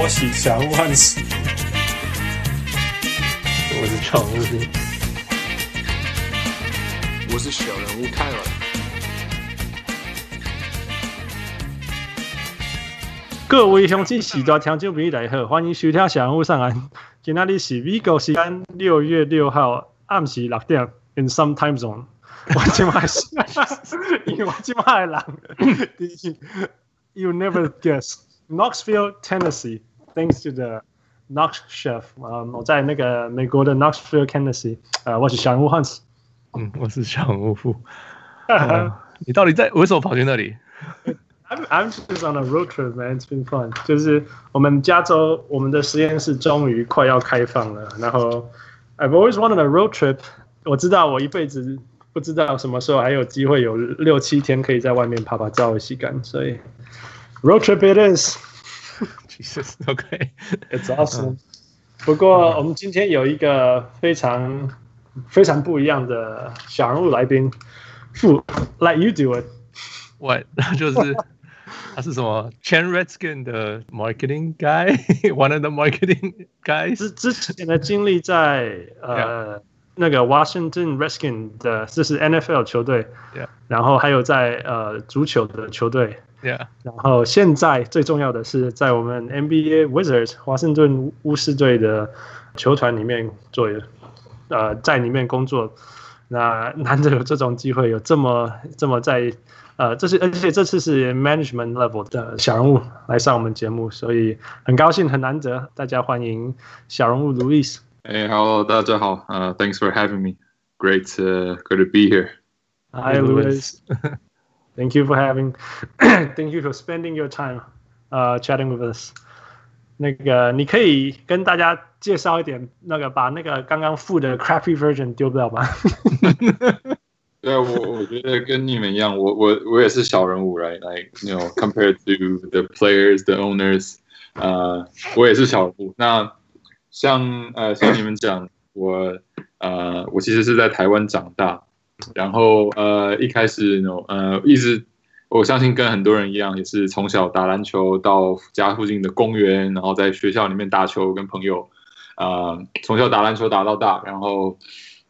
我是小人物汉斯，我是常务，我是小人物泰文。各位乡亲、喜多听众朋友大家好，欢迎收听小人物上岸。今天你是美国时间六月六号暗时六点，in some time zone。我今晚是，因为我今晚人，You never guess。Knoxville, Tennessee. Thanks to the Knox Chef. 啊，我在那个美国的 Knoxville, Tennessee。呃，我是小人物 Hans。嗯，我是小人物富。你到底在为什么跑去那里？I'm I'm just on a road trip, man. It's been fun. 就是我们加州，我们的实验室终于快要开放了。然后，I've always wanted a road trip. 我知道我一辈子不知道什么时候还有机会有六七天可以在外面趴趴走、洗干，所以。Road trip it is. Jesus, OK, it's awesome. 不过我们今天有一个非常非常不一样的小人物来宾，富，Let you do it. What？就是他是什么 Chen Redskin 的 marketing guy，one of the marketing guys。之之前的经历在呃。Yeah. 那个 Washington Redskins 的，这是 NFL 球队，Yeah. 然后还有在呃足球的球队，Yeah. 然后现在最重要的是在我们 NBA Wizards 华盛顿巫师队的球团里面做，呃，在里面工作，那难得有这种机会，有这么这么在呃，这是而且这次是 Management Level 的小人物来上我们节目，所以很高兴很难得，大家欢迎小人物 Louis。Hey, hello, 大家好。Uh, thanks for having me. Great to, be here. Hi, Luis. Thank you for having. Thank you for spending your time, uh, chatting with us. 那个，你可以跟大家介绍一点，那个把那个刚刚附的 crappy version 丢掉吧。对啊，我我觉得跟你们一样，我我我也是小人物，right? Like, you know, compared to the players, the owners, 呃、uh,，我也是小人物。那像呃，像你们讲，我呃，我其实是在台湾长大， 然后呃，一开始呢，呃，一直我相信跟很多人一样，也是从小打篮球到家附近的公园，然后在学校里面打球，跟朋友，呃，从小打篮球打到大，然后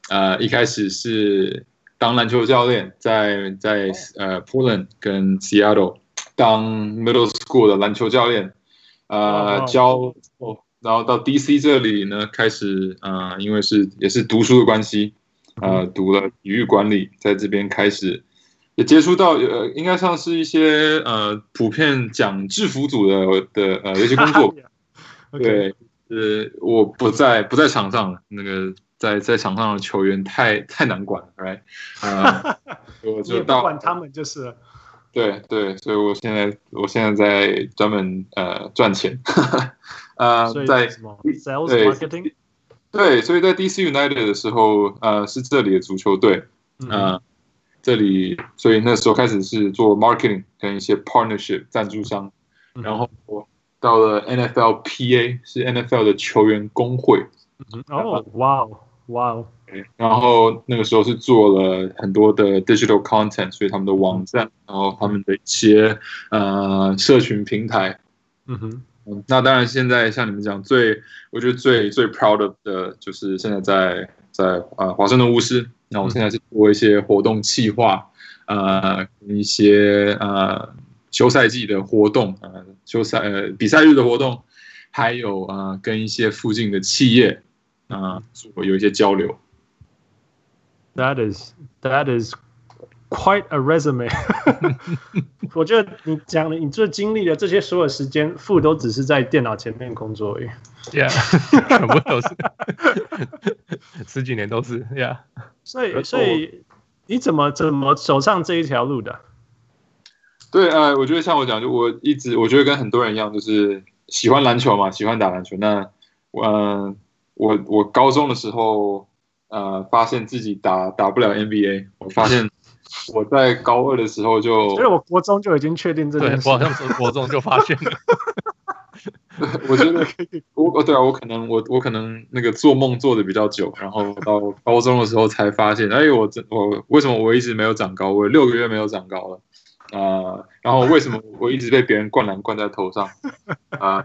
呃，一开始是当篮球教练，在在呃，Portland 跟 Seattle 当 Middle School 的篮球教练，呃，教。然后到 DC 这里呢，开始啊、呃，因为是也是读书的关系，呃，读了体育管理，在这边开始也接触到呃，应该像是一些呃，普遍讲制服组的的呃，一些工作。对，呃，我不在不在场上了，那个在在场上的球员太太难管了，right？啊、呃，我就 到管他们就是。对对，所以我现在我现在在专门呃赚钱。呃，在 sales marketing，对，所以在 DC United 的时候，呃，是这里的足球队，呃、嗯，这里，所以那时候开始是做 marketing 跟一些 partnership 赞助商，嗯、然后我到了 NFLPA 是 NFL 的球员工会，哦，哇哦，哇哦，然后那个时候是做了很多的 digital content，所以他们的网站，然后他们的一些呃社群平台，嗯哼。那当然，现在像你们讲，最我觉得最最 proud of 的就是现在在在呃华盛顿巫师，那我现在是做一些活动企划，呃一些呃休赛季的活动，呃休赛呃比赛日的活动，还有呃跟一些附近的企业啊做、呃、有一些交流。That is that is. Quite a resume，我觉得你讲的你这经历的这些所有时间，富都只是在电脑前面工作而已。Yeah，全部都是，十几年都是。Yeah，所以所以你怎么怎么走上这一条路的？对，呃，我觉得像我讲，就我一直我觉得跟很多人一样，就是喜欢篮球嘛，喜欢打篮球。那，呃，我我高中的时候，呃，发现自己打打不了 NBA，我发现。我在高二的时候就，因为我国中就已经确定这件事。对，我好像从国中就发现了。我觉得 我哦，对啊，我可能我我可能那个做梦做的比较久，然后到高中的时候才发现，哎，我这我为什么我一直没有长高？我六个月没有长高了啊，呃，然后为什么我一直被别人灌篮灌在头上啊？呃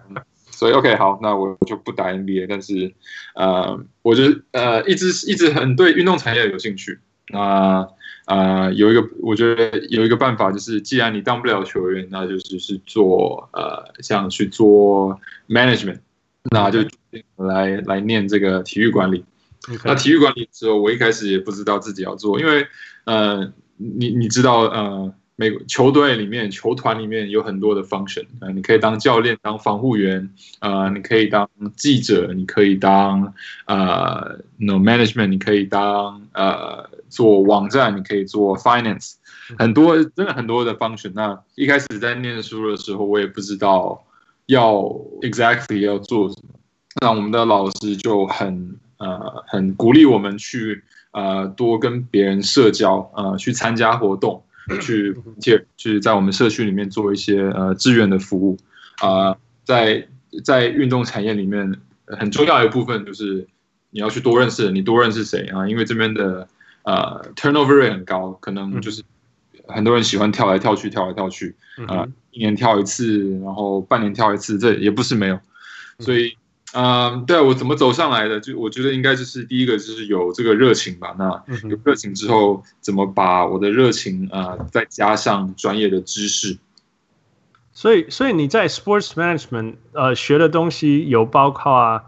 所以 OK 好，那我就不打 NBA，但是呃，我就呃一直一直很对运动产业有兴趣。那呃有一个我觉得有一个办法就是，既然你当不了球员，那就是是做呃像去做 management，那就来来念这个体育管理。那体育管理的时候，我一开始也不知道自己要做，因为呃你你知道呃。美国球队里面、球团里面有很多的 function，呃，你可以当教练、当防护员，呃，你可以当记者，你可以当呃，no management，你可以当呃做网站，你可以做 finance，很多真的很多的 function。那一开始在念书的时候，我也不知道要 exactly 要做什么，那我们的老师就很呃很鼓励我们去呃多跟别人社交，呃，去参加活动。去去去在我们社区里面做一些呃志愿的服务啊、呃，在在运动产业里面很重要的一部分就是你要去多认识，你多认识谁啊？因为这边的呃 turnover rate 很高，可能就是很多人喜欢跳来跳去，跳来跳去啊、呃，一年跳一次，然后半年跳一次，这也不是没有，所以。嗯，对我怎么走上来的？就我觉得应该就是第一个就是有这个热情吧。那有热情之后，怎么把我的热情啊、呃，再加上专业的知识？所以，所以你在 sports management 呃学的东西有包括啊。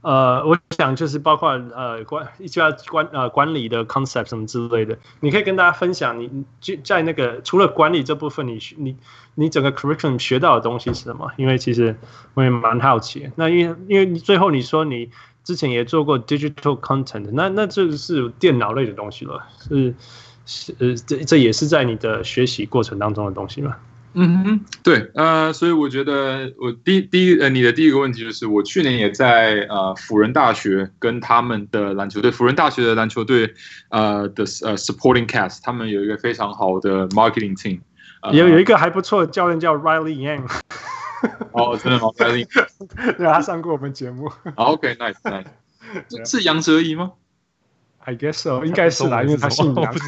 呃，我想就是包括呃管一些管呃管理的 concept 什么之类的，你可以跟大家分享你就在那个除了管理这部分你，你你你整个 curriculum 学到的东西是什么？因为其实我也蛮好奇。那因为因为最后你说你之前也做过 digital content，那那这是电脑类的东西了，是是呃这这也是在你的学习过程当中的东西吗？嗯哼，对，呃，所以我觉得我第第一呃，你的第一个问题就是，我去年也在呃辅仁大学跟他们的篮球队，辅仁大学的篮球队呃的呃 supporting cast，他们有一个非常好的 marketing team，有、呃、有一个还不错的教练叫 Riley Yang，哦，真的吗？Riley，对，他上过我们节目。OK，nice，nice，是杨哲仪吗？I guess so，应该是啦，因为他姓杨。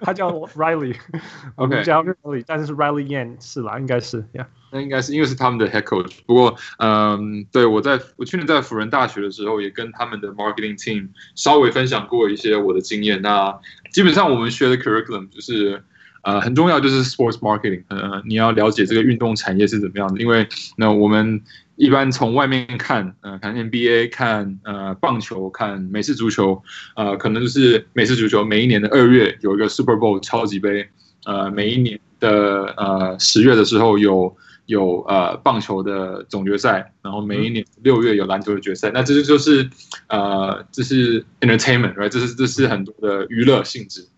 他叫 Riley，OK. 叫 Riley，但是是 Riley Yan 是啦，应该是，Yeah，那应该是因为是他们的 Head Coach。不过，嗯，对我在我去年在辅仁大学的时候，也跟他们的 Marketing Team 稍微分享过一些我的经验。那基本上我们学的 Curriculum 就是，呃，很重要就是 Sports Marketing，呃，你要了解这个运动产业是怎么样的，因为那我们。一般从外面看，呃，看 NBA，看呃棒球，看美式足球，呃，可能就是美式足球每一年的二月有一个 Super Bowl 超级杯，呃，每一年的呃十月的时候有有呃棒球的总决赛，然后每一年六月有篮球的决赛，那这就就是呃这是 entertainment，right？这是这是很多的娱乐性质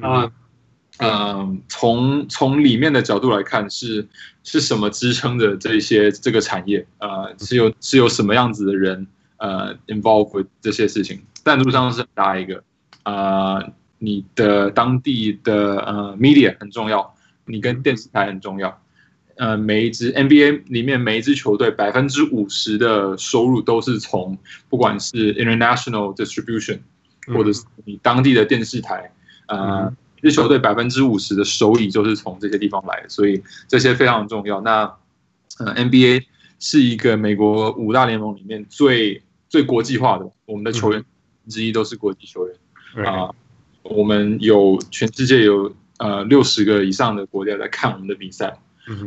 啊。嗯，从从里面的角度来看，是是什么支撑着这些这个产业？呃，是有是有什么样子的人呃 involve with 这些事情？但路上是很大一个，呃，你的当地的呃 media 很重要，你跟电视台很重要。呃，每一支 NBA 里面每一支球队百分之五十的收入都是从不管是 international distribution，或者是你当地的电视台，呃。这球队百分之五十的收益就是从这些地方来的，所以这些非常重要。那呃，NBA 是一个美国五大联盟里面最最国际化的，我们的球员之一都是国际球员啊。我们有全世界有呃六十个以上的国家在看我们的比赛，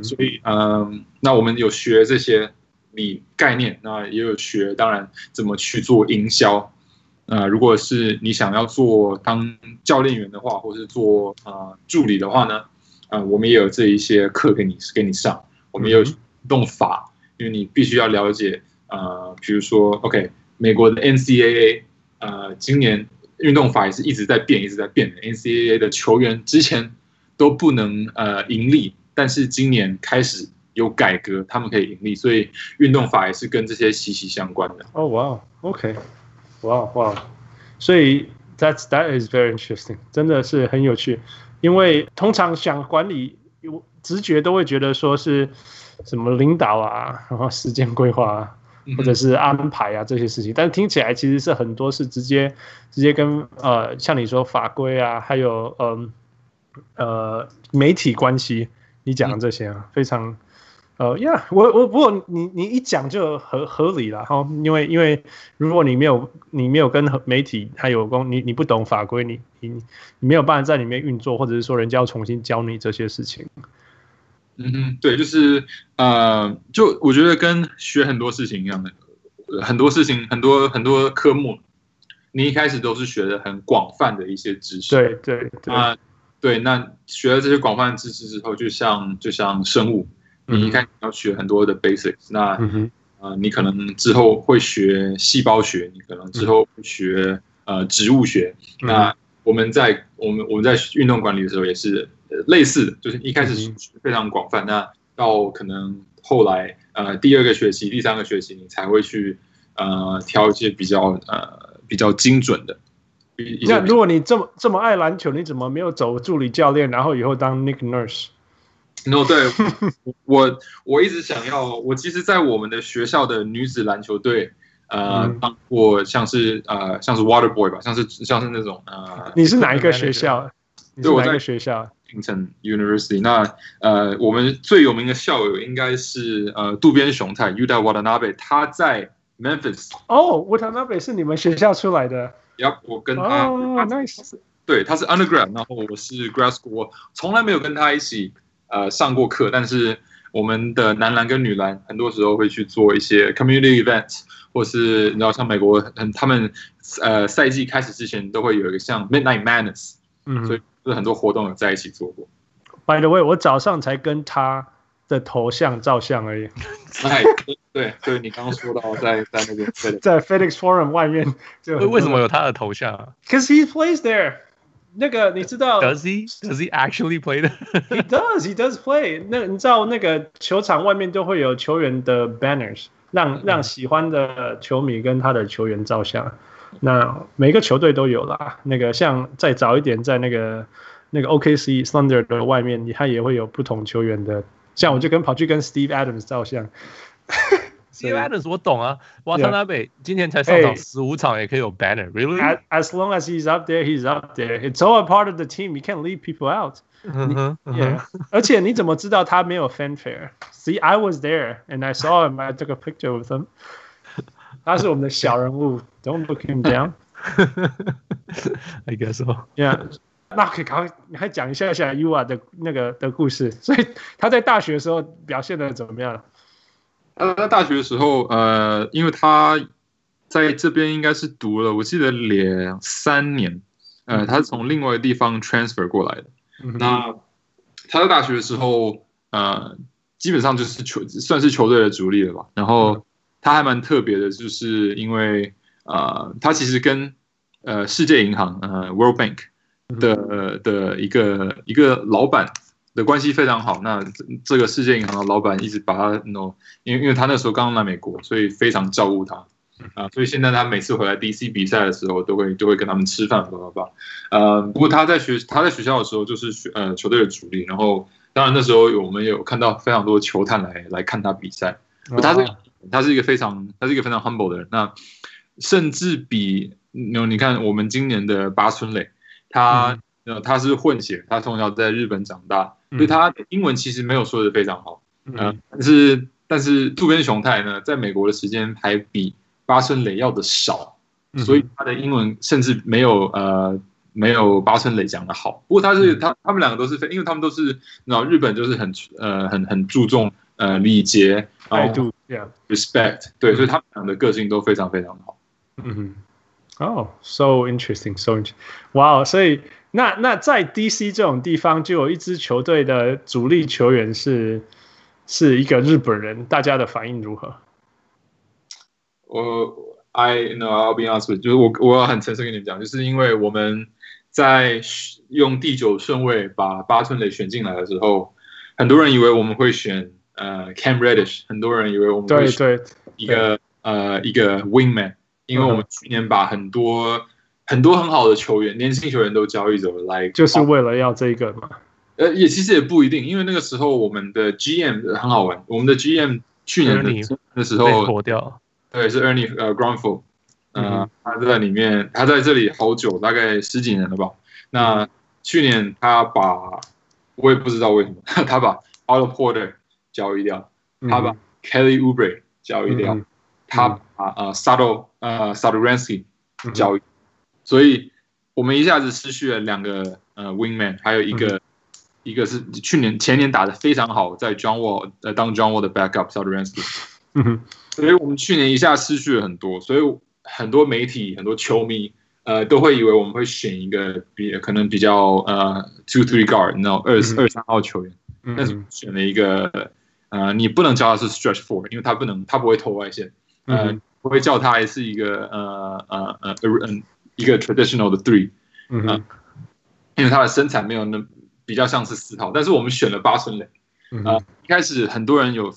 所以嗯，那我们有学这些理概念，那也有学，当然怎么去做营销。呃，如果是你想要做当教练员的话，或是做呃助理的话呢，呃，我们也有这一些课给你给你上。我们也有运动法，因为你必须要了解，呃，比如说，OK，美国的 NCAA，呃，今年运动法也是一直在变，一直在变的。NCAA 的球员之前都不能呃盈利，但是今年开始有改革，他们可以盈利，所以运动法也是跟这些息息相关的。哦，哇，OK。哇哇，所以 that's that is very interesting，真的是很有趣。因为通常想管理，有直觉都会觉得说是什么领导啊，然后时间规划啊，或者是安排啊这些事情。但听起来其实是很多是直接直接跟呃，像你说法规啊，还有嗯呃，呃媒体关系，你讲的这些啊，非常呃呀，我我不过你你一讲就合合理了哈，因为因为如果你没有你没有跟媒体还有公你你不懂法规，你你你没有办法在里面运作，或者是说人家要重新教你这些事情。嗯哼，对，就是呃，就我觉得跟学很多事情一样的，很多事情很多很多科目，你一开始都是学的很广泛的一些知识。对对对啊，对，那学了这些广泛的知识之后，就像就像生物。你一开始要学很多的 basics，那、嗯、呃，你可能之后会学细胞学，你可能之后会学呃植物学。嗯、那我们在我们我们在运动管理的时候也是类似的，就是一开始学非常广泛，嗯、那到可能后来呃第二个学期、第三个学期，你才会去呃挑一些比较呃比较精准的。那如果你这么这么爱篮球，你怎么没有走助理教练，然后以后当 Nick Nurse？no，对我我一直想要，我其实，在我们的学校的女子篮球队，呃，当过像是呃像是 Water Boy 吧，像是像是那种呃，你是哪一个学校？对，我在学校 Kingston University。那呃，我们最有名的校友应该是呃渡边雄太 Yuta Watanabe，他在 Memphis。哦，Watanabe 是你们学校出来的？呀，我跟他哦，nice。对，他是 Undergrad，然后我是 Grad School，我从来没有跟他一起。呃，上过课，但是我们的男篮跟女篮很多时候会去做一些 community events，或是你知道，像美国，很，他们呃赛季开始之前都会有一个像 Midnight Madness，嗯，所以就是很多活动有在一起做过。By the way，我早上才跟他的头像照相而已。哎，对对，你刚刚说到在在那个，在 FedEx Forum 外面，就为什么有他的头像啊？Cause he plays there. 那个你知道？Does he? Does he actually play? He does. He does play. 那你知道那个球场外面都会有球员的 banners，让让喜欢的球迷跟他的球员照相。那每个球队都有啦。那个像再早一点，在那个那个 OKC Thunder 的外面，他也会有不同球员的。像我就跟跑去跟 Steve Adams 照相。Steve Adams 我懂啊，瓦特纳贝今年才上场十五场也可以有 banner，really？As Hey, as long as he's up there, he's up there. It's all a part of the team. You can't leave people out. Yeah. 而且你怎么知道他没有 fanfare? See, I was there and I saw him. I took a picture with him. 他是我们的小人物，Don't look him down. I guess so. Yeah. 那可以赶快你还讲一下下 Ua 的那个的故事。所以他在大学的时候表现的怎么样？ 他在大学的时候，呃，因为他在这边应该是读了，我记得两三年，呃，他是从另外一个地方 transfer 过来的。嗯、那他在大学的时候，呃，基本上就是球算是球队的主力了吧。然后他还蛮特别的，就是因为呃，他其实跟呃世界银行呃 World Bank 的、呃、的一个一个老板。的关系非常好，那这个世界银行的老板一直把他弄，因为因为他那时候刚刚来美国，所以非常照顾他啊，所以现在他每次回来 DC 比赛的时候，都会都会跟他们吃饭，叭叭叭。呃，不过他在学他在学校的时候就是学呃球队的主力，然后当然那时候我们有看到非常多球探来来看他比赛，他是他是一个非常他是一个非常 humble 的人，那甚至比有你看我们今年的八村垒，他呃他是混血，他从小在日本长大。所以他英文其实没有说的非常好，嗯、呃，但是但是渡边雄太呢，在美国的时间还比八村垒要的少，所以他的英文甚至没有呃没有八村垒讲的好。不过他是他他们两个都是非，因为他们都是然后日本就是很呃很很注重呃礼节态度，respect，对，所以他们俩的个性都非常非常好。嗯哼，哦，so interesting，so interesting，哇，所以。那那在 DC 这种地方，就有一支球队的主力球员是是一个日本人，大家的反应如何？我 I know I'll be honest with，就是我我要很诚实跟你们讲，就是因为我们在用第九顺位把八村垒选进来的时候，很多人以为我们会选呃 Cam Reddish，很多人以为我们会选一个呃一个 Wingman，因为我们去年把很多。很多很好的球员，年轻球员都交易走了来，就是为了要这个嘛？呃，也其实也不一定，因为那个时候我们的 GM 很好玩，我们的 GM 去年的的时候火掉，对，是 Ernie 呃 Grunfeld，呃，他在里面，他在这里好久，大概十几年了吧。那去年他把，我也不知道为什么，他把 Otto Porter 交易掉，他把 Kelly Oubre 交易掉，嗯、他把呃 Sado 呃 Satoransky 交易，所以我们一下子失去了两个呃 Wingman，还有一个、嗯、一个是去年前年打的非常好，在 John Wall 呃当 John Wall 的 backup Satoransky，嗯哼，所以我们去年一下失去了很多，所以很多媒体很多球迷。呃，都会以为我们会选一个比可能比较呃 two three guard，然后二二三号球员，嗯、但是选了一个呃，你不能叫他是 stretch four，因为他不能，他不会投外线，呃，嗯、不会叫他还是一个呃呃呃嗯一个 traditional 的 three，嗯、呃、因为他的身材没有那比较像是四号，但是我们选了八村垒，呃，一开始很多人有，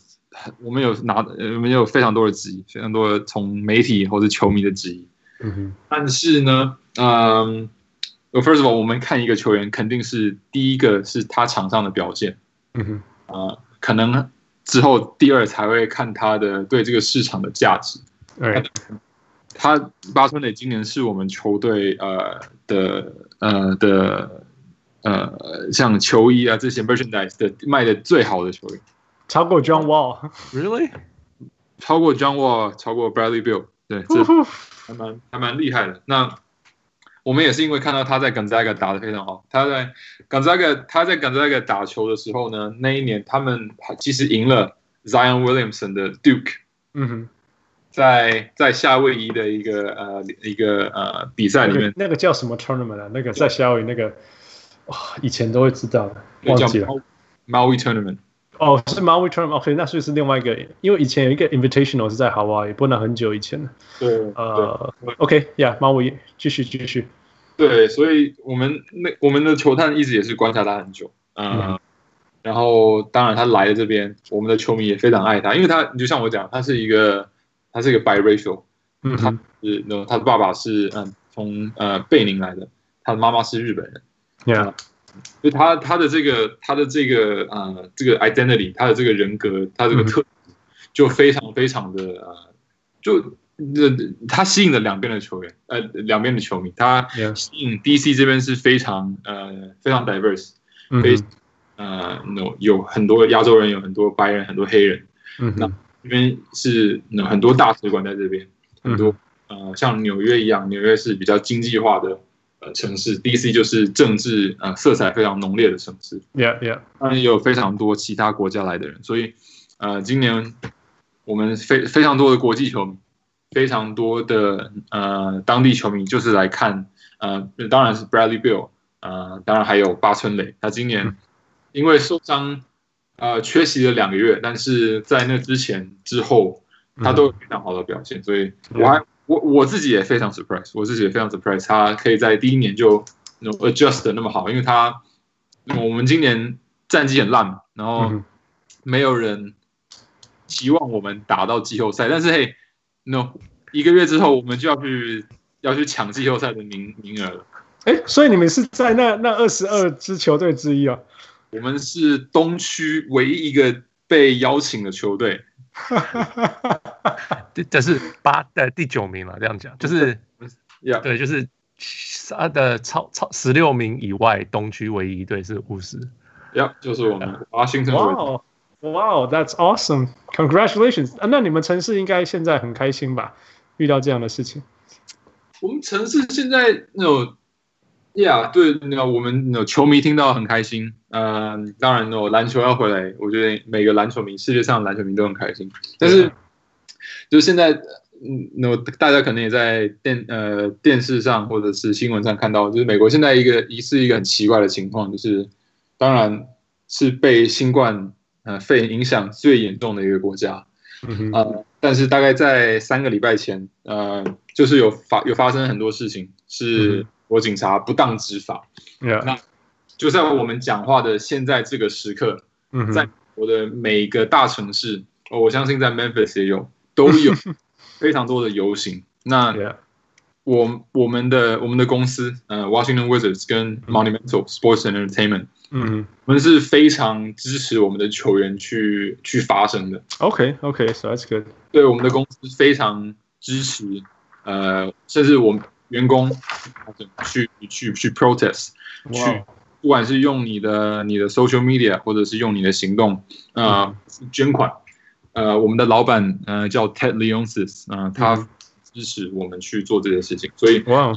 我们有拿，我们有非常多的质疑，非常多的从媒体或者球迷的质疑。嗯哼，但是呢，嗯，First of all，我们看一个球员，肯定是第一个是他场上的表现，嗯哼，呃，可能之后第二才会看他的对这个市场的价值。对，他八村垒今年是我们球队呃的呃的呃像球衣啊这些 merchandise 的卖的最好的球员，超过 John Wall，Really？超过 John Wall，超过 Bradley Bill，对，这。还蛮还蛮厉害的。那我们也是因为看到他在 Gonzaga 打的非常好。他在 Gonzaga 他在 Gonzaga 打球的时候呢，那一年他们其实赢了 Zion Williamson 的 Duke。嗯哼，在在夏威夷的一个呃一个呃比赛里面，那个，那个叫什么 tournament 啊？那个在夏威夷那个，哇，以前都会知道的，忘记了。Maui Tournament。哦，是 Maui Tournament。OK，那所以是另外一个，因为以前有一个 Invitational 是在 Hawaii，不能很久以前了。对，呃，OK，Yeah，Maui，继续继续。对，所以我们那我们的球探一直也是观察他很久，呃、嗯，然后当然他来了这边，我们的球迷也非常爱他，因为他你就像我讲，他是一个他是一个 biracial，嗯，他是那他的爸爸是嗯从呃贝宁来的，他的妈妈是日本人，Yeah。就他他的这个他的这个呃这个 identity，他的这个人格，他这个特质就非常非常的呃，就这他吸引了两边的球员，呃两边的球迷，他吸引 DC 这边是非常呃非常 diverse，非呃有有很多亚洲人，有很多白人，很多黑人，嗯，那这边是很多大使馆在这边，很多呃像纽约一样，纽约是比较经济化的。呃，城市 DC 就是政治呃色彩非常浓烈的城市，Yeah Yeah，当然也有非常多其他国家来的人，所以呃，今年我们非非常多的国际球迷，非常多的呃当地球迷就是来看呃，当然是 Bradley bell 呃，当然还有八村垒，他今年因为受伤呃缺席了两个月，但是在那之前之后他都有非常好的表现，所以我还。我我自己也非常 surprise，我自己也非常 surprise，他可以在第一年就 adjust 的那么好，因为他我们今年战绩很烂，然后没有人期望我们打到季后赛，但是嘿，no，一个月之后我们就要去要去抢季后赛的名名额了。哎，所以你们是在那那二十二支球队之一啊？我们是东区唯一一个被邀请的球队。哈哈哈哈哈！这是八呃第九名了，这样讲就是，yeah. 对，就是他的超超十六名以外，东区唯一一队是巫师，呀，就是我们华盛顿。哇哦，哇哦，That's awesome！Congratulations！啊，那你们城市应该现在很开心吧？遇到这样的事情，我们城市现在那种。Yeah，对，那我们那球迷听到很开心。嗯、呃，当然，那篮球要回来，我觉得每个篮球迷，世界上的篮球迷都很开心。但是，就现在，嗯，那大家可能也在电呃电视上或者是新闻上看到，就是美国现在一个疑似一个很奇怪的情况，就是当然是被新冠呃肺炎影响最严重的一个国家。嗯呃，但是大概在三个礼拜前，呃，就是有发有发生很多事情是。嗯我警察不当执法。那就在我们讲话的现在这个时刻在我的每一个大城市我相信在 memphis 也有都有 非常多的游行。那我我们的我们的公司呃 washington wizards 跟 monumental sports and entertainment 嗯我们是非常支持我们的球员去去发声的。Ok ok so that's good 对我们的公司非常支持呃甚至我们员工去去去 protest，去不管是用你的你的 social media，或者是用你的行动，呃，捐款，呃，我们的老板呃叫 Ted Leonsis 啊、呃，他支持我们去做这件事情，所以哇，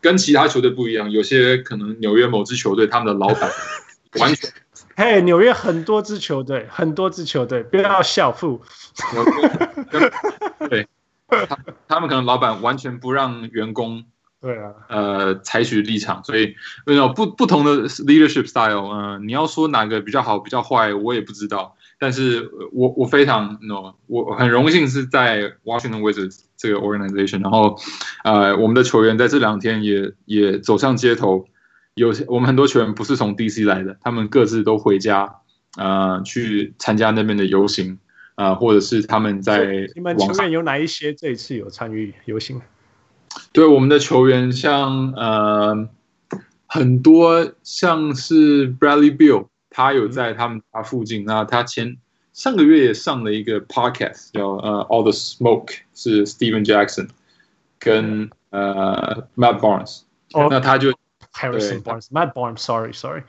跟其他球队不一样，有些可能纽约某支球队他们的老板 完全，嘿，纽约很多支球队，很多支球队，不要笑富，对，他他们可能老板完全不让员工。对啊，呃，采取立场，所以那种不不同的 leadership style，嗯、呃，你要说哪个比较好，比较坏，我也不知道。但是我我非常 no，我很荣幸是在 Washington Wizards 这个 organization，然后呃，我们的球员在这两天也也走上街头，有些我们很多球员不是从 DC 来的，他们各自都回家，呃，去参加那边的游行，啊、呃，或者是他们在你们球员有哪一些这一次有参与游行？对我们的球员像，像呃很多像是 Bradley Bill，他有在他们家附近。那他前上个月也上了一个 podcast，叫呃 All the Smoke，是 Steven Jackson 跟呃 Matt Barnes。哦，那他就 Harrison Barnes，Matt Barnes，sorry sorry。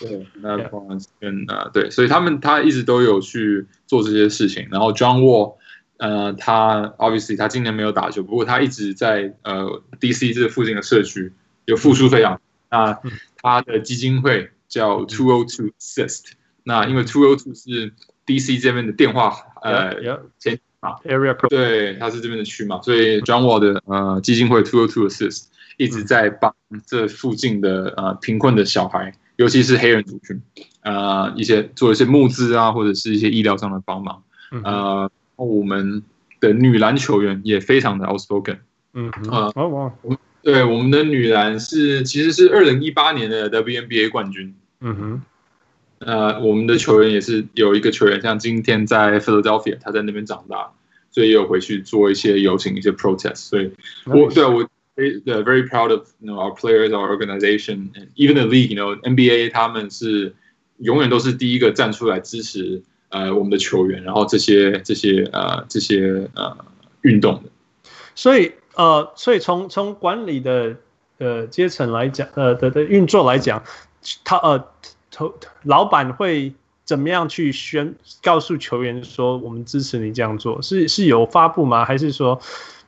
对，Matt Barnes 跟呃对，所以他们他一直都有去做这些事情。然后 John Wall。呃，他 obviously 他今年没有打球，不过他一直在呃 DC 这附近的社区有付出非常。那他的基金会叫 Two O Two Assist，那因为 Two O Two 是 DC 这边的电话呃前啊 area，对，他是这边的区嘛，所以 John Wall 的呃基金会 Two O Two Assist 一直在帮这附近的呃贫困的小孩，尤其是黑人族群，呃一些做一些募资啊，或者是一些医疗上的帮忙，呃。我们的女篮球员也非常的 outspoken，嗯啊，我对我们的女篮是其实是二零一八年的 WNBA 冠军，嗯哼，呃，我们的球员也是有一个球员，像今天在 Philadelphia，他在那边长大，所以也有回去做一些游行、一些 protest，所以我对我 very proud of you know our players, our organization, and even the league, you know NBA，他们是永远都是第一个站出来支持。呃，我们的球员，然后这些这些呃这些呃运动的，所以呃，所以从从管理的呃阶层来讲，呃的的运作来讲，他呃头老板会怎么样去宣告诉球员说我们支持你这样做？是是有发布吗？还是说？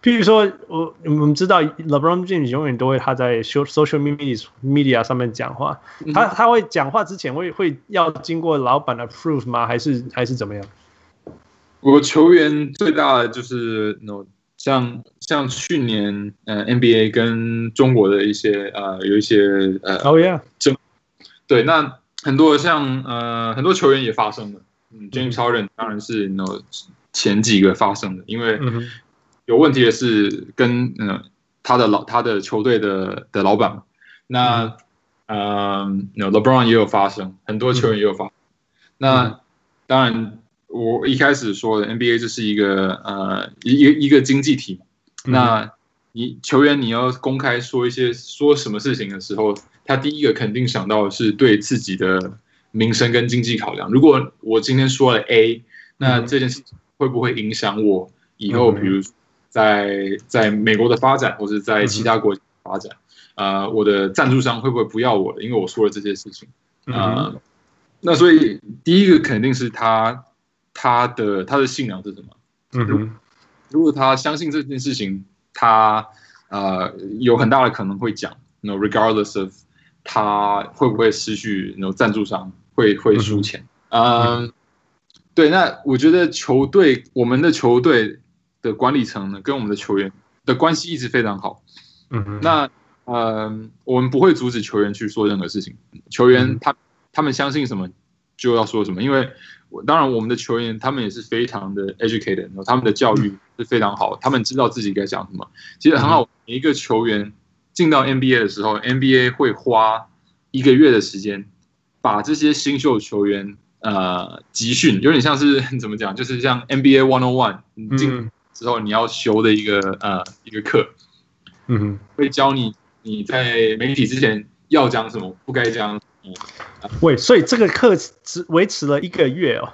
譬如说，我我们知道 LeBron James 永远都会他在 social media media 上面讲话，他他会讲话之前会会要经过老板的 proof 吗？还是还是怎么样？我球员最大的就是，no, 像像去年呃 NBA 跟中国的一些呃有一些呃哦 yeah 争对，那很多像呃很多球员也发生了，嗯，James Harden 当然是 no 前几个发生的，因为。嗯有问题的是跟嗯、呃、他的老他的球队的的老板，那嗯、呃、LeBron 也有发生，很多球员也有发生。嗯、那当然，我一开始说的 NBA 就是一个呃一一个一个经济体，嗯、那你球员你要公开说一些说什么事情的时候，他第一个肯定想到的是对自己的名声跟经济考量。如果我今天说了 A，那这件事情会不会影响我以后，比如说。在在美国的发展，或者在其他国家发展，啊、嗯呃，我的赞助商会不会不要我了？因为我说了这些事情，啊、呃，嗯、那所以第一个肯定是他他的他的信仰是什么？嗯哼，如果他相信这件事情，他呃有很大的可能会讲，no regardless of 他会不会失去那种赞助商，会会输钱，嗯，呃、对，那我觉得球队，我们的球队。的管理层呢，跟我们的球员的关系一直非常好。嗯，那呃，我们不会阻止球员去说任何事情。球员他他们相信什么就要说什么，因为当然我们的球员他们也是非常的 educated，然后他们的教育是非常好，他们知道自己该讲什么。其实很好，每一个球员进到 NBA 的时候，NBA 会花一个月的时间把这些新秀球员呃集训，有点像是 怎么讲，就是像 NBA One On One 进。之后你要修的一个呃一个课，嗯哼，会教你你在媒体之前要讲什么，不该讲。嗯，喂，所以这个课只维持了一个月哦。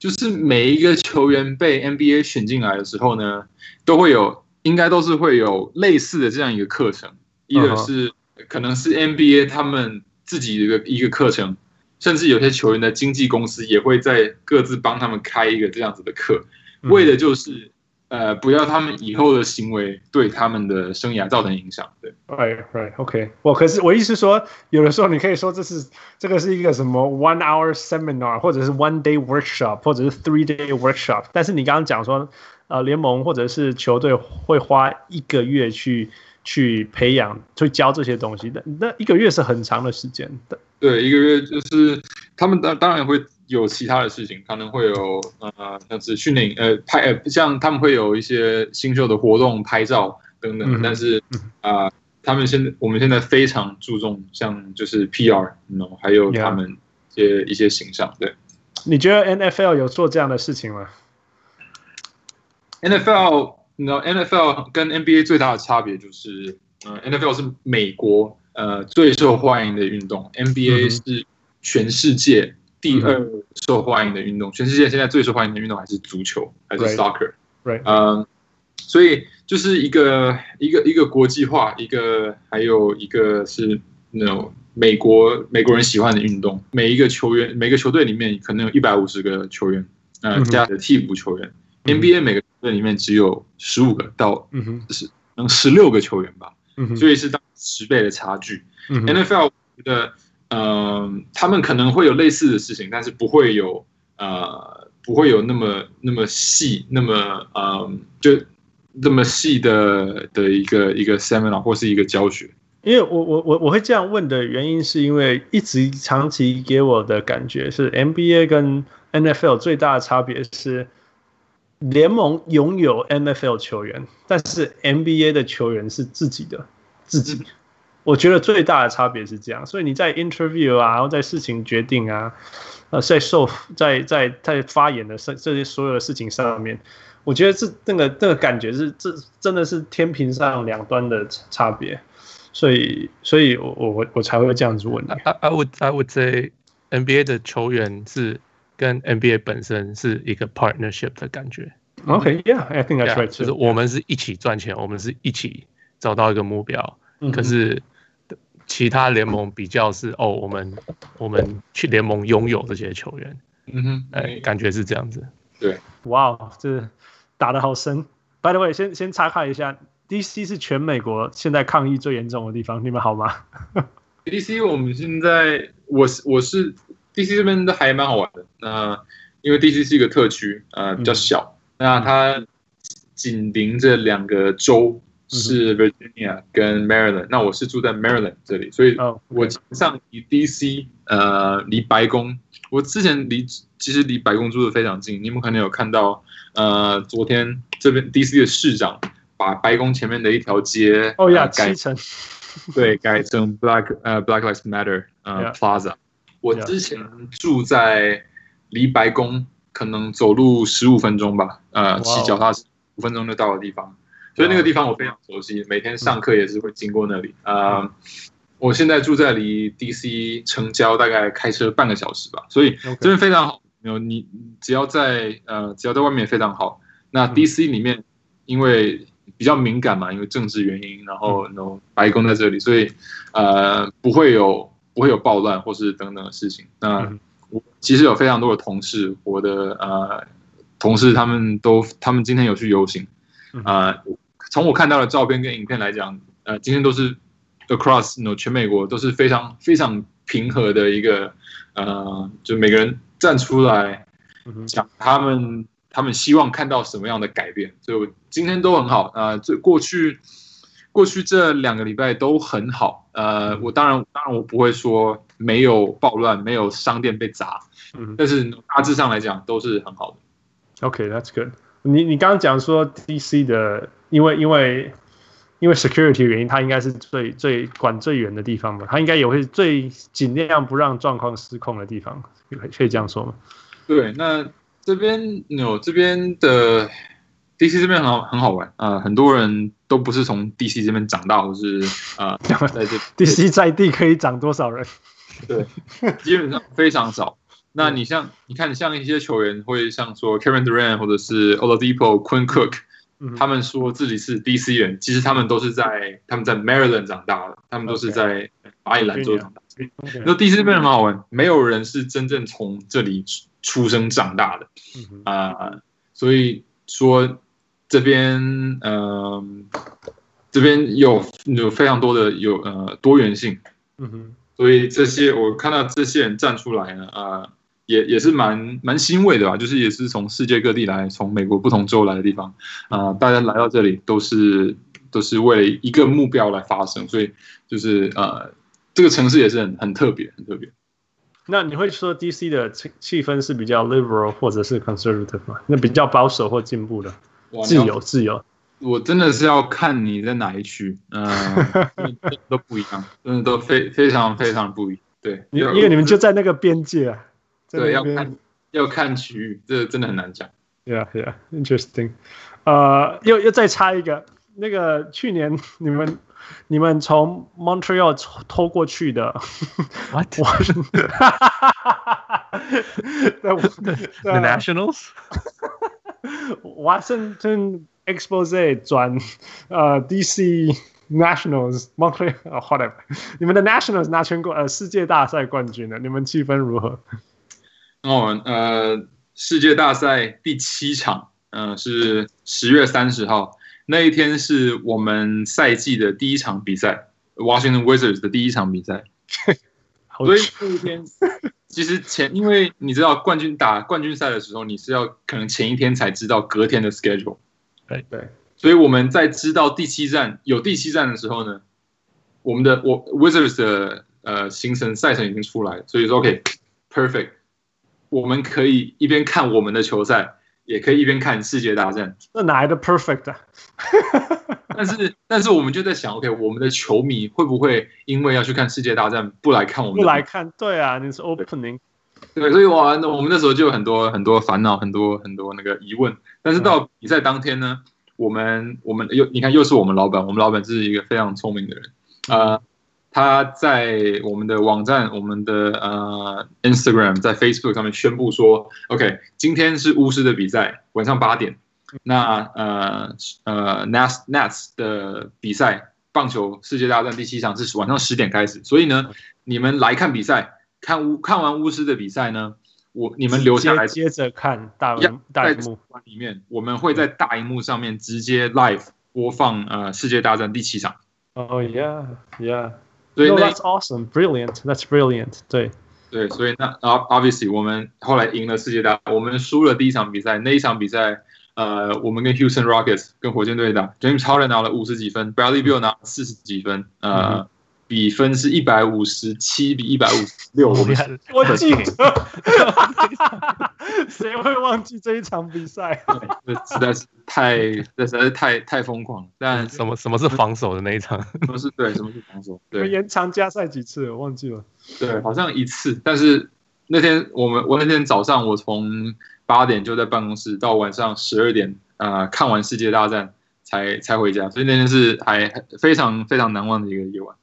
就是每一个球员被 NBA 选进来的时候呢，都会有，应该都是会有类似的这样一个课程，一个是可能是 NBA 他们自己的一个一个课程，甚至有些球员的经纪公司也会在各自帮他们开一个这样子的课，为的就是。呃，不要他们以后的行为对他们的生涯造成影响。对，right right OK。我可是我意思说，有的时候你可以说这是这个是一个什么 one hour seminar，或者是 one day workshop，或者是 three day workshop。但是你刚刚讲说，呃，联盟或者是球队会花一个月去去培养、去教这些东西的，那一个月是很长的时间的。对，一个月就是他们当当然会。有其他的事情，可能会有呃，像是训练呃拍呃，像他们会有一些新秀的活动拍照等等。嗯、但是啊、呃，他们现在我们现在非常注重像就是 PR，然后还有他们一些.一些形象。对，你觉得 NFL 有做这样的事情吗？NFL，你知道 NFL 跟 NBA 最大的差别就是，嗯、呃、，NFL 是美国呃最受欢迎的运动，NBA 是全世界。第二受欢迎的运动，全世界现在最受欢迎的运动还是足球，还是 soccer，right？嗯，所以就是一个一个一个国际化，一个还有一个是那种美国美国人喜欢的运动。每一个球员，每个球队里面可能有一百五十个球员，呃，加的替补球员。NBA 每个球队里面只有十五个到十能十六个球员吧，所以是当十倍的差距。NFL 我觉得。嗯、呃，他们可能会有类似的事情，但是不会有呃，不会有那么那么细，那么嗯、呃，就那么细的的一个一个 seminar 或是一个教学。因为我我我我会这样问的原因，是因为一直长期给我的感觉是 NBA 跟 NFL 最大的差别是联盟拥有 NFL 球员，但是 NBA 的球员是自己的自己。我觉得最大的差别是这样，所以你在 interview 啊，然后在事情决定啊，呃，在受在在在发言的这这些所有的事情上面，我觉得这那个那个感觉是这真的是天平上两端的差别，所以所以我我我才会这样子问你。I I would I would say NBA 的球员是跟 NBA 本身是一个 partnership 的感觉。OK，Yeah，I think that's right，就是我们是一起赚钱，我们是一起找到一个目标，可是。其他联盟比较是哦，我们我们去联盟拥有这些球员，嗯哼，哎，感觉是这样子。对，哇，这打得好深。By the way，先先查看一下，DC 是全美国现在抗议最严重的地方，你们好吗？DC 我们现在，我是我是 DC 这边都还蛮好玩的。那因为 DC 是一个特区，呃，比较小，嗯、那它紧邻着两个州。是 Virginia 跟 Maryland，那我是住在 Maryland 这里，所以我基本上离 DC 呃离白宫，我之前离其实离白宫住的非常近，你们可能有看到呃昨天这边 DC 的市长把白宫前面的一条街哦呀改成 对改成 Black 呃 Black Lives Matter 呃 Plaza，我之前住在离白宫可能走路十五分钟吧，呃骑脚踏车五分钟就到的地方。所以那个地方我非常熟悉，每天上课也是会经过那里。呃、嗯，我现在住在离 DC 城郊大概开车半个小时吧，所以这边非常好。有你只要在呃只要在外面非常好。那 DC 里面因为比较敏感嘛，因为政治原因，然后然后白宫在这里，所以呃不会有不会有暴乱或是等等的事情。那我其实有非常多的同事，我的呃同事他们都他们今天有去游行。啊，从、呃、我看到的照片跟影片来讲，呃，今天都是 across no 全美国都是非常非常平和的一个，呃，就每个人站出来讲他们他们希望看到什么样的改变，所以我今天都很好啊。这、呃、过去过去这两个礼拜都很好，呃，我当然当然我不会说没有暴乱，没有商店被砸，但是大致上来讲都是很好的。OK，that's good。你你刚刚讲说 DC 的，因为因为因为 security 原因，它应该是最最管最远的地方嘛，它应该也会最尽量不让状况失控的地方，可以这样说吗？对，那这边有这边的 DC 这边很好很好玩啊、呃，很多人都不是从 DC 这边长大，或是啊、呃、在这 DC 在地可以长多少人？对，基本上非常少。那你像你看，像一些球员会像说 Kevin Durant 或者是 Oladipo、Quinn Cook，他们说自己是 DC 人，其实他们都是在他们在 Maryland 长大的，他们都是在巴黎兰州长大。那 DC 这边很好玩，没有人是真正从这里出生长大的。啊、呃，所以说这边嗯、呃，这边有有非常多的有呃多元性，嗯哼，所以这些我看到这些人站出来呢啊。呃也也是蛮蛮欣慰的吧，就是也是从世界各地来，从美国不同州来的地方，啊、呃，大家来到这里都是都是为了一个目标来发声，所以就是呃，这个城市也是很很特别，很特别。那你会说 DC 的气气氛是比较 liberal 或者是 conservative 吗？那比较保守或进步的？自由自由。我真的是要看你在哪一区，嗯、呃，都不一样，真的都非非常非常不一样。对，因为因为你们就在那个边界啊。对，要看要看区域，这真的很难讲。Yeah, yeah, interesting. 呃，又又再插一个，那个去年你们你们从 Montreal 偷过去的，What? the, the Nationals? Washington Expose 转呃 DC Nationals Montreal whatever，你们的 Nationals 拿全国呃世界大赛冠军了，你们气氛如何？哦，呃，世界大赛第七场，嗯、呃，是十月三十号那一天，是我们赛季的第一场比赛，Washington Wizards 的第一场比赛。所以那一天，其实前，因为你知道冠军打冠军赛的时候，你是要可能前一天才知道隔天的 schedule。对对，所以我们在知道第七站有第七站的时候呢，我们的我 Wizards 的呃行程赛程已经出来了，所以说 OK，perfect。我们可以一边看我们的球赛，也可以一边看世界大战。那哪来的 perfect 啊？但是，但是我们就在想，OK，我们的球迷会不会因为要去看世界大战，不来看我们？不来看，对啊，你是 opening。对，所以我我们那时候就有很多很多烦恼，很多很多那个疑问。但是到比赛当天呢，我们我们又你看，又是我们老板，我们老板是一个非常聪明的人啊。呃他在我们的网站、我们的呃 Instagram、在 Facebook 上面宣布说：“OK，今天是巫师的比赛，晚上八点。那呃呃 Nats Nats 的比赛，棒球世界大战第七场是晚上十点开始。所以呢，你们来看比赛，看巫看完巫师的比赛呢，我你们留下来接着看大大荧幕里面，我们会在大荧幕上面直接 live 播放呃世界大战第七场。哦、oh, yeah, yeah. 所以 no, that's awesome, brilliant. That's brilliant. 对对，所以那 obviously 我们后来赢了世界大，我们输了第一场比赛。那一场比赛，呃，我们跟 Houston Rockets 跟火箭队打，James Harden 拿了五十几分，Bradley Bill 拿四十几分，呃。Mm -hmm. 比分是一百五十七比一百五十六，我我记得，谁会忘记这一场比赛？这实在是太，这实在是太太疯狂了。但什么什么是防守的那一场？什么是对？什么是防守？对，延长加赛几次？我忘记了。对，好像一次。但是那天我们，我那天早上我从八点就在办公室，到晚上十二点啊、呃，看完世界大战才才回家。所以那天是还非常非常难忘的一个夜晚。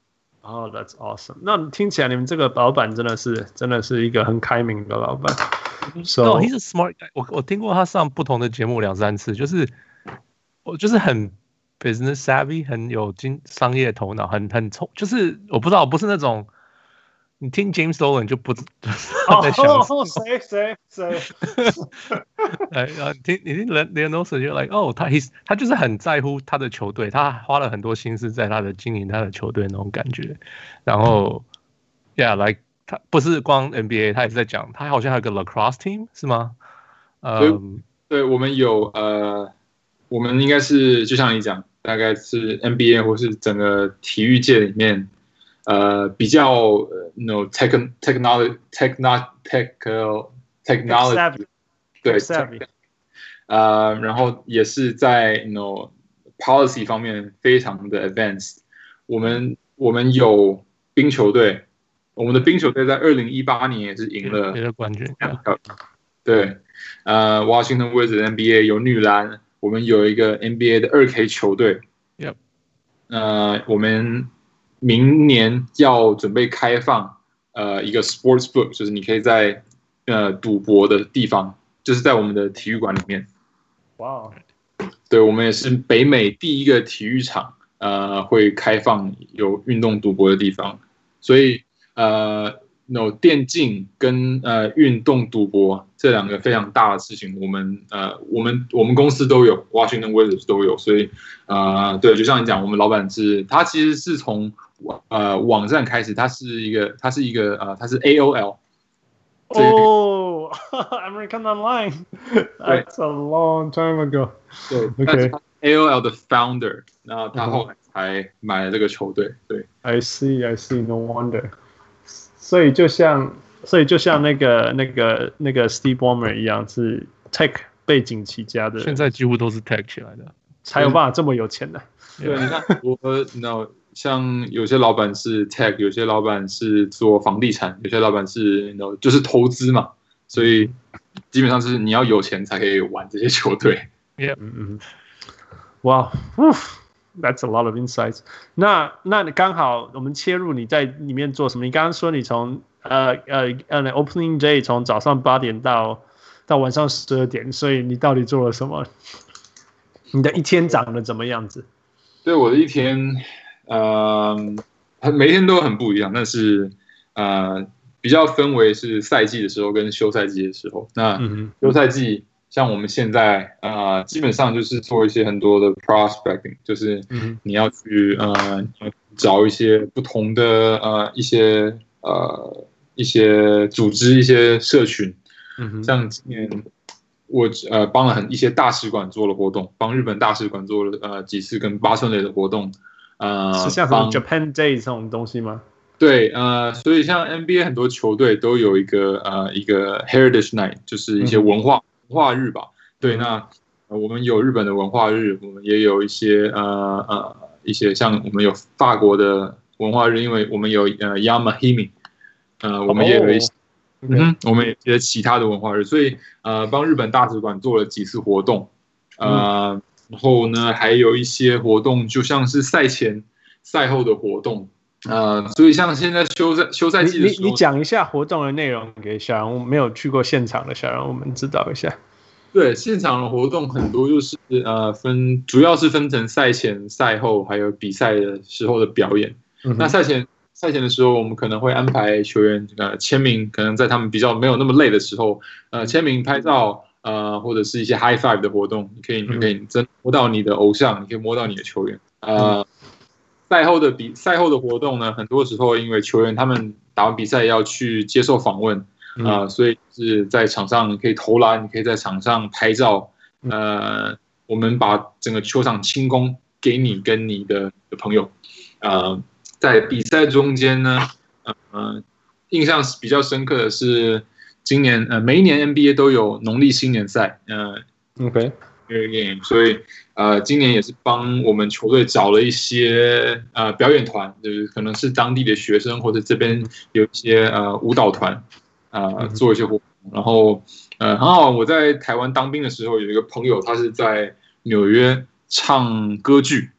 哦、oh,，That's awesome！那听起来你们这个老板真的是真的是一个很开明的老板。So, no, he's a smart guy。我我听过他上不同的节目两三次，就是我就是很 business savvy，很有经商业头脑，很很聪，就是我不知道，不是那种。你听 James Dolan 就不知 道在想谁谁谁？哎啊，听你听 Leonard 就 like 哦，他 he 他就是很在乎他的球队，他花了很多心思在他的经营他的球队那种感觉。然后，Yeah，like 他不是光 NBA，他也是在讲，他好像还有个 Lacrosse team 是吗？嗯，对，我们有呃，我们应该是就像你讲，大概是 NBA 或是整个体育界里面。呃，比较 no tech technology techno tech technology 对，呃，然后也是在 no policy 方面非常的 advanced。我们我们有冰球队，我们的冰球队在二零一八年也是赢了冠军。对，呃，Washington Wizards NBA 有女篮，我们有一个 NBA 的二 K 球队。Yep，呃，我们。明年要准备开放，呃，一个 sports book，就是你可以在呃赌博的地方，就是在我们的体育馆里面。哇、wow.，对，我们也是北美第一个体育场，呃，会开放有运动赌博的地方。所以呃。no 电竞跟呃运动赌博这两个非常大的事情，我们呃我们我们公司都有，Washington Wizards 都有，所以啊、呃、对，就像你讲，我们老板是他其实是从网呃网站开始，它是一个它是一个呃它是 AOL 哦、oh,，American Online，That's a long time ago。对，OK AOL 的 founder，然后他后来才买了这个球队。对，I see，I see，no wonder。所以就像，所以就像那个那个那个 Steve Ballmer 一样，是 Tech 背景起家的。现在几乎都是 Tech 起来的，才有办法这么有钱的。对，你看我，你知道，像有些老板是 Tech，有些老板是做房地产，有些老板是，就是投资嘛。所以基本上是你要有钱才可以玩这些球队。Yeah，嗯嗯，哇，That's a lot of insights 那。那那刚好我们切入你在里面做什么？你刚刚说你从呃呃呃 opening day 从早上八点到到晚上十二点，所以你到底做了什么？你的一天长得怎么样子？对，我的一天，呃，每天都很不一样，但是呃比较分为是赛季的时候跟休赛季的时候。那休赛季。像我们现在啊、呃，基本上就是做一些很多的 prospecting，就是你要去呃找一些不同的呃一些呃一些组织、一些社群。嗯，像今年我呃帮了很一些大使馆做了活动，帮日本大使馆做了呃几次跟八村垒的活动。呃，是像什么 Japan Day 这种东西吗？对，呃，所以像 NBA 很多球队都有一个呃一个 Heritage Night，就是一些文化。嗯文化日吧，对，那我们有日本的文化日，我们也有一些呃呃一些像我们有法国的文化日，因为我们有呃 Yamahimi，呃我们也有一些，嗯、oh. 我们也有其他的文化日，所以呃帮日本大使馆做了几次活动，呃、嗯、然后呢还有一些活动，就像是赛前赛后的活动，呃所以像现在休赛休赛季的时候，你你讲一下活动的内容给小杨，我没有去过现场的小杨，我们知道一下。对，现场的活动很多，就是呃分，主要是分成赛前、赛后，还有比赛的时候的表演。嗯、那赛前赛前的时候，我们可能会安排球员呃签名，可能在他们比较没有那么累的时候，呃签名、拍照，呃或者是一些 high five 的活动，你可以你可以真摸到你的偶像，你可以摸到你的球员。呃，赛后的比赛后的活动呢，很多时候因为球员他们打完比赛要去接受访问。啊、呃，所以是在场上你可以投篮，你可以在场上拍照。呃，我们把整个球场清空给你跟你的的朋友。呃，在比赛中间呢，呃，印象比较深刻的是今年呃每一年 NBA 都有农历新年赛。呃，OK，所以呃今年也是帮我们球队找了一些呃表演团，就是可能是当地的学生或者这边有一些呃舞蹈团。呃，做一些活动，然后呃，很好。我在台湾当兵的时候，有一个朋友，他是在纽约唱歌剧，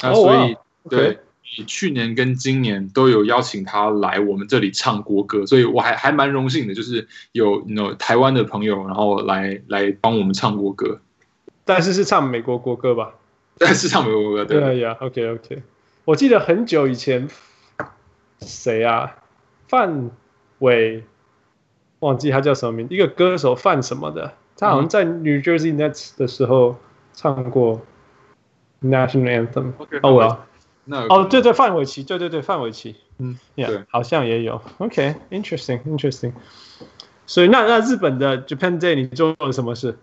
啊、oh. 所以对.去年跟今年都有邀请他来我们这里唱国歌，所以我还还蛮荣幸的，就是有有台湾的朋友，然后来来帮我们唱国歌。但是是唱美国国歌吧？但是唱美国国歌，对呀。OK OK，我记得很久以前，谁啊？范伟。忘记他叫什么名，一个歌手范什么的，他好像在 New Jersey Nets 的时候唱过 National Anthem。哦，我要，哦，对对，范玮琪，对对对，范玮琪，嗯，Yeah，好像也有。OK，Interesting，Interesting。所以那那日本的 Japan Day 你做了什么事？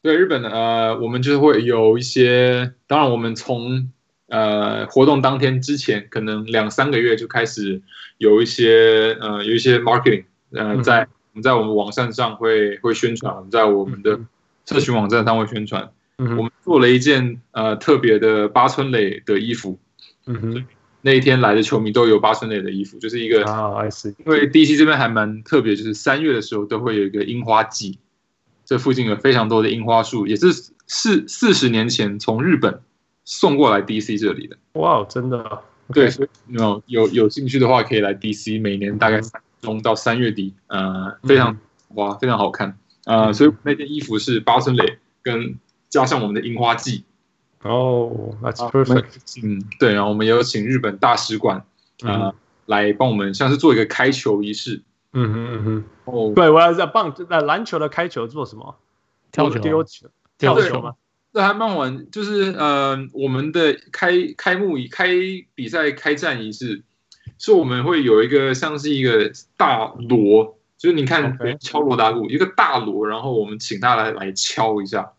对，日本的呃，我们就会有一些，当然我们从呃活动当天之前，可能两三个月就开始有一些呃有一些 marketing。呃，在我们在我们网站上会会宣传，我们在我们的社群网站上会宣传。嗯，我们做了一件呃特别的八村垒的衣服。嗯哼，那一天来的球迷都有八村垒的衣服，就是一个啊，I see。因为 DC 这边还蛮特别，就是三月的时候都会有一个樱花季，这附近有非常多的樱花树，也是四四十年前从日本送过来 DC 这里的。哇，真的？对，所以有有有兴趣的话，可以来 DC，每年大概三。中到三月底，呃，非常、嗯、哇，非常好看，呃，所以那件衣服是八村垒跟加上我们的樱花季。哦、oh,，That's perfect。嗯，对，然后我们也有请日本大使馆呃，来帮我们像是做一个开球仪式。嗯哼嗯哼。哦，对，我要在棒那篮球的开球做什么？跳球？丢球？跳球吗？这还蛮好玩，就是呃，我们的开开幕仪、开比赛开战仪式，是我们会有一个像是一个大锣，就是你看敲锣打鼓一个大锣，然后我们请他来来敲一下。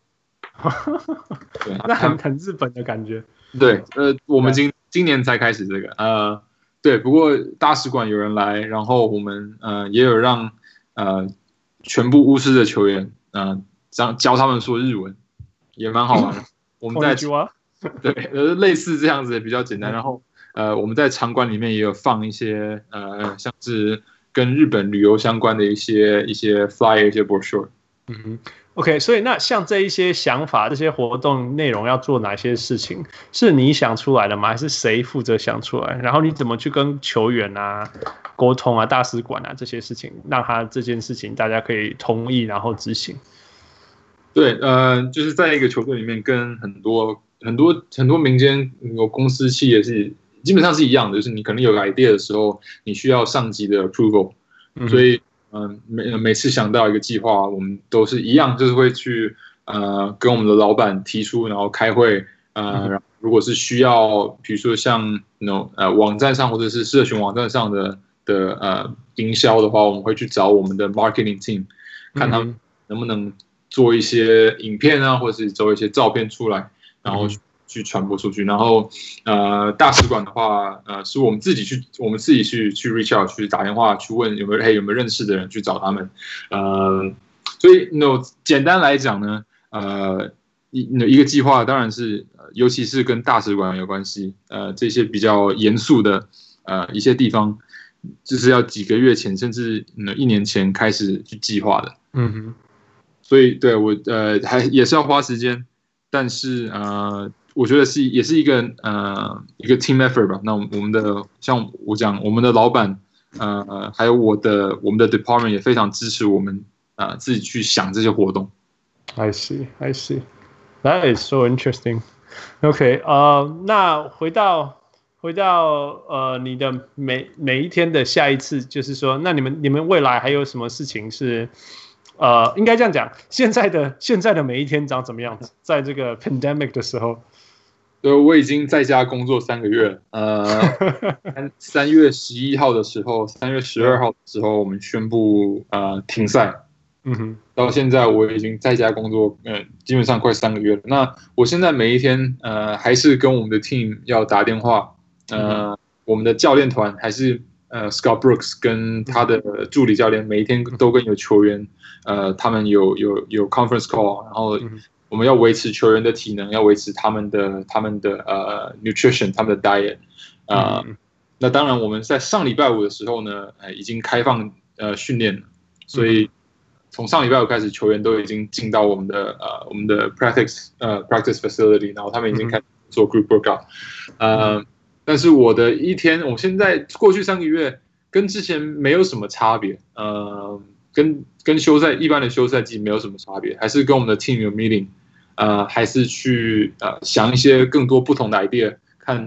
对，那很很日本的感觉。对，呃，我们今今年才开始这个，呃，对，不过大使馆有人来，然后我们呃也有让呃全部巫师的球员，嗯、呃，教教他们说日文。也蛮好玩的，我们在 对，呃，类似这样子也比较简单。然后，呃，我们在场馆里面也有放一些，呃，像是跟日本旅游相关的一些一些 flyer 一些 brochure。嗯哼，OK，所以那像这一些想法，这些活动内容要做哪些事情，是你想出来的吗？还是谁负责想出来？然后你怎么去跟球员啊沟通啊、大使馆啊这些事情，让他这件事情大家可以同意，然后执行？对，呃，就是在一个球队里面，跟很多很多很多民间有公司企业是基本上是一样的，就是你可能有个 idea 的时候，你需要上级的 approval，嗯，所以，嗯、呃，每每次想到一个计划，我们都是一样，就是会去呃跟我们的老板提出，然后开会，呃，嗯、如果是需要，比如说像那种呃网站上或者是社群网站上的的呃营销的话，我们会去找我们的 marketing team，看他们能不能。做一些影片啊，或者是做一些照片出来，然后去传播出去。然后，呃，大使馆的话，呃，是我们自己去，我们自己去去 reach out，去打电话去问有没有，嘿，有没有认识的人去找他们。呃，所以，no，简单来讲呢，呃，一一个计划当然是，尤其是跟大使馆有关系，呃，这些比较严肃的，呃，一些地方，就是要几个月前，甚至一年前开始去计划的。嗯哼。所以对我呃还也是要花时间，但是呃我觉得是也是一个呃一个 team effort 吧。那我们的像我讲，我们的老板呃还有我的我们的 department 也非常支持我们啊、自己去想这些活动。I see, I see. That is so interesting. OK，呃，那回到回到呃你的每每一天的下一次，就是说，那你们你们未来还有什么事情是？呃，应该这样讲，现在的现在的每一天长怎么样子？在这个 pandemic 的时候，对，我已经在家工作三个月了。呃，三月十一号的时候，三月十二号的时候，我们宣布呃停赛。嗯哼，到现在我已经在家工作，嗯、呃，基本上快三个月了。那我现在每一天呃，还是跟我们的 team 要打电话，呃，嗯、我们的教练团还是。呃，Scott Brooks 跟他的助理教练每一天都跟有球员，呃，他们有有有 conference call，然后我们要维持球员的体能，要维持他们的他们的呃 nutrition，他们的 diet，啊、呃，那当然我们在上礼拜五的时候呢，呃，已经开放呃训练了，所以从上礼拜五开始，球员都已经进到我们的呃我们的 practice 呃 practice facility，然后他们已经开始做 group workout，呃。但是我的一天，我现在过去三个月跟之前没有什么差别，呃，跟跟休赛一般的休赛季没有什么差别，还是跟我们的 team 有 meeting，呃，还是去呃想一些更多不同的 idea，看